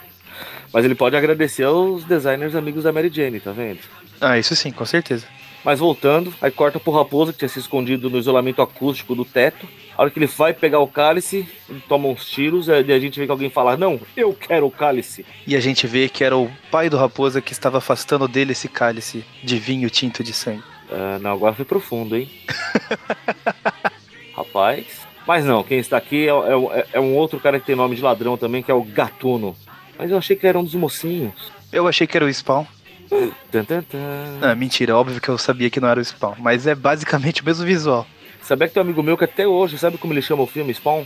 Mas ele pode agradecer aos designers amigos da Mary Jane, tá vendo? Ah, isso sim, com certeza. Mas voltando, aí corta pro Raposo, que tinha se escondido no isolamento acústico do teto. A hora que ele vai pegar o cálice, ele toma uns tiros, e a gente vê que alguém fala: Não, eu quero o cálice. E a gente vê que era o pai do Raposa que estava afastando dele esse cálice de vinho tinto de sangue. Uh, não, agora foi profundo, hein? Rapaz. Mas não, quem está aqui é, é, é, um outro cara que tem nome de ladrão também, que é o Gatuno. Mas eu achei que era um dos mocinhos. Eu achei que era o Spawn. Tum, tum, tum. Não, mentira, óbvio que eu sabia que não era o Spawn, mas é basicamente o mesmo visual. Sabia que tem um amigo meu que até hoje, sabe como ele chama o filme Spawn?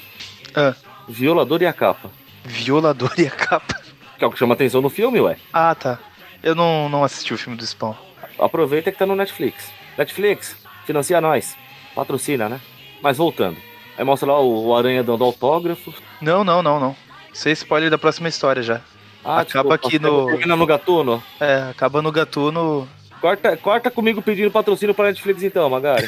Ah. Violador e a capa. Violador e a capa? Que é o que chama atenção no filme, ué. Ah, tá. Eu não, não assisti o filme do Spawn. Aproveita que tá no Netflix. Netflix, financia nós. Patrocina, né? Mas voltando. Aí mostra lá o, o Aranha dando autógrafo. Não, não, não, não. Isso é spoiler da próxima história já. Ah, acaba aqui no. no Gatuno? É, acaba no Gatuno. Corta, corta comigo pedindo patrocínio para Netflix então, Magari.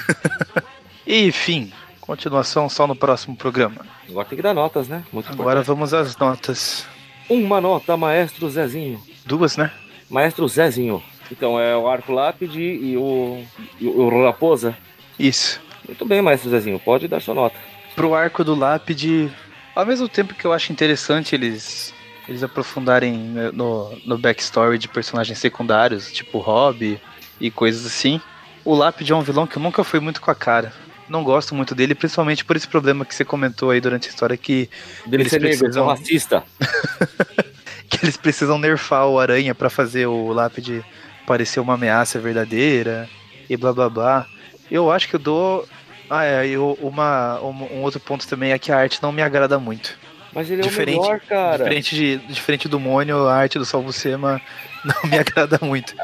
Enfim, continuação só no próximo programa. Agora tem que dar notas, né? Muito Agora importante. vamos às notas. Uma nota, Maestro Zezinho. Duas, né? Maestro Zezinho. Então é o Arco Lápide e o, e o Raposa. Isso. Muito bem, Maestro Zezinho, pode dar sua nota. Pro Arco do Lápide, ao mesmo tempo que eu acho interessante eles eles aprofundarem no, no backstory de personagens secundários, tipo Hobby e coisas assim. O Lápide é um vilão que eu nunca fui muito com a cara. Não gosto muito dele, principalmente por esse problema que você comentou aí durante a história que dele eles ser precisam... negro, racista. que eles precisam nerfar o Aranha para fazer o Lápide parecer uma ameaça verdadeira e blá blá blá. Eu acho que eu dou. Ah, é, eu, uma, um, outro ponto também é que a arte não me agrada muito. Mas ele é diferente, o melhor, cara. Diferente, de, diferente do Mônio, a arte do Salvo-Sema não me agrada muito.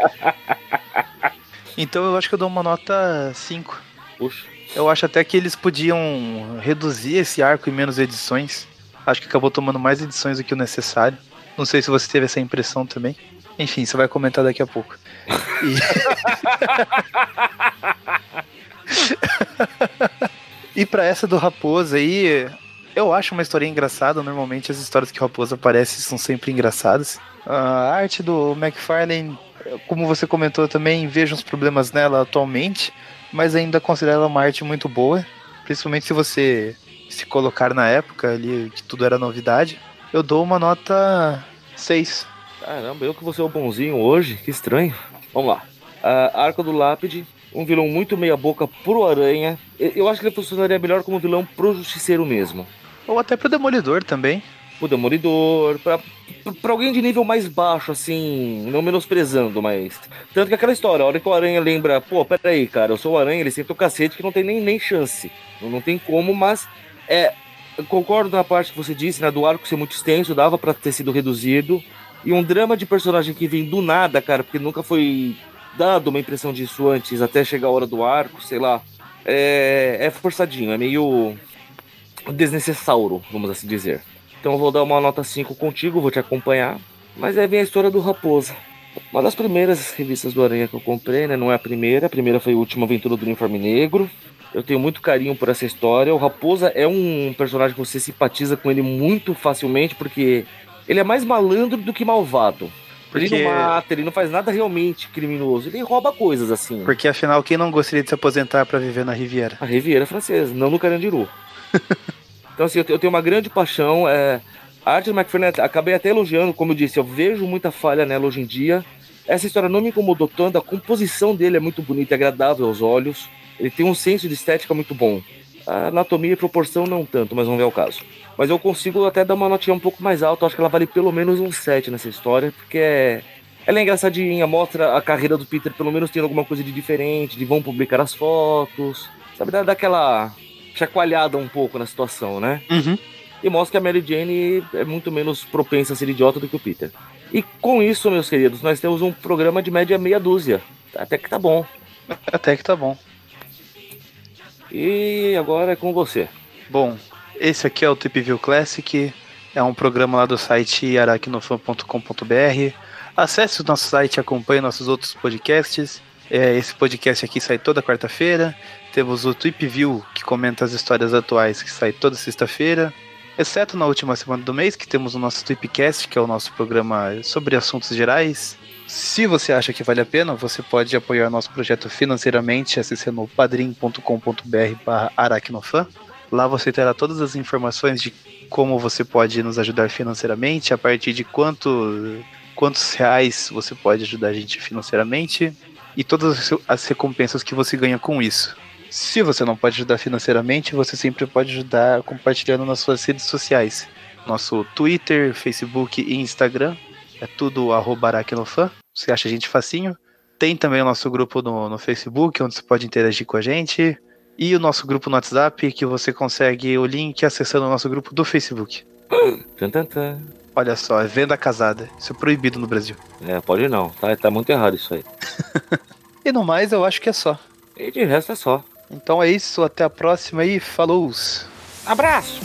Então eu acho que eu dou uma nota 5. Puxa. Eu acho até que eles podiam reduzir esse arco em menos edições. Acho que acabou tomando mais edições do que o necessário. Não sei se você teve essa impressão também. Enfim, você vai comentar daqui a pouco. E, e para essa do Raposa aí, eu acho uma história engraçada. Normalmente as histórias que o Raposa aparece são sempre engraçadas. A arte do McFarlane, como você comentou também, vejo uns problemas nela atualmente mas ainda considero ela uma arte muito boa, principalmente se você se colocar na época ali, que tudo era novidade. Eu dou uma nota 6. Caramba, eu que vou ser o bonzinho hoje, que estranho. Vamos lá. Uh, Arco do Lápide, um vilão muito meia boca pro Aranha. Eu acho que ele funcionaria melhor como vilão pro Justiceiro mesmo. Ou até pro Demolidor também. O Demolidor, pra, pra alguém de nível mais baixo, assim, não menosprezando, mas. Tanto que aquela história, a hora que o Aranha lembra, pô, peraí, cara, eu sou o Aranha, ele senta o cacete que não tem nem, nem chance. Não, não tem como, mas. É. Concordo na parte que você disse, né, do arco ser muito extenso, dava para ter sido reduzido. E um drama de personagem que vem do nada, cara, porque nunca foi dado uma impressão disso antes, até chegar a hora do arco, sei lá. É, é forçadinho, é meio desnecessário, vamos assim dizer. Então eu vou dar uma nota 5 contigo, vou te acompanhar. Mas aí vem a história do Raposa. Uma das primeiras revistas do Aranha que eu comprei, né? Não é a primeira. A primeira foi a última aventura do Uniforme Negro. Eu tenho muito carinho por essa história. O Raposa é um personagem que você simpatiza com ele muito facilmente, porque ele é mais malandro do que malvado. Porque... Ele não mata, ele não faz nada realmente criminoso. Ele rouba coisas assim. Porque afinal, quem não gostaria de se aposentar para viver na Riviera? A Riviera francesa, não no Carandiru. Então, assim, eu tenho uma grande paixão. É, a arte do McFarlane, acabei até elogiando, como eu disse, eu vejo muita falha nela hoje em dia. Essa história não me incomodou tanto, a composição dele é muito bonita e agradável aos olhos. Ele tem um senso de estética muito bom. A anatomia e proporção não tanto, mas vamos ver o caso. Mas eu consigo até dar uma notinha um pouco mais alta, acho que ela vale pelo menos um 7 nessa história, porque é... ela é engraçadinha, mostra a carreira do Peter pelo menos tendo alguma coisa de diferente, de vão publicar as fotos, sabe, dá, dá aquela chacoalhada um pouco na situação, né? Uhum. E mostra que a Mary Jane é muito menos propensa a ser idiota do que o Peter. E com isso, meus queridos, nós temos um programa de média meia dúzia. Até que tá bom. Até que tá bom. E agora é com você. Bom, esse aqui é o Tip View Classic. É um programa lá do site aracnofan.com.br. Acesse o nosso site acompanhe nossos outros podcasts. É, esse podcast aqui sai toda quarta-feira. Temos o Tweep View, que comenta as histórias atuais, que sai toda sexta-feira. Exceto na última semana do mês, que temos o nosso Tweepcast, que é o nosso programa sobre assuntos gerais. Se você acha que vale a pena, você pode apoiar nosso projeto financeiramente acessando padrim.com.br aracnofan. Lá você terá todas as informações de como você pode nos ajudar financeiramente, a partir de quanto, quantos reais você pode ajudar a gente financeiramente e todas as recompensas que você ganha com isso. Se você não pode ajudar financeiramente, você sempre pode ajudar compartilhando nas suas redes sociais. Nosso Twitter, Facebook e Instagram é tudo arrobaracnofan. Você acha a gente facinho. Tem também o nosso grupo no, no Facebook, onde você pode interagir com a gente. E o nosso grupo no WhatsApp, que você consegue o link acessando o nosso grupo do Facebook. Olha só, é venda casada. Isso é proibido no Brasil. É, pode não. Tá, tá muito errado isso aí. e no mais, eu acho que é só. E de resto é só. Então é isso, até a próxima e falou! Abraço!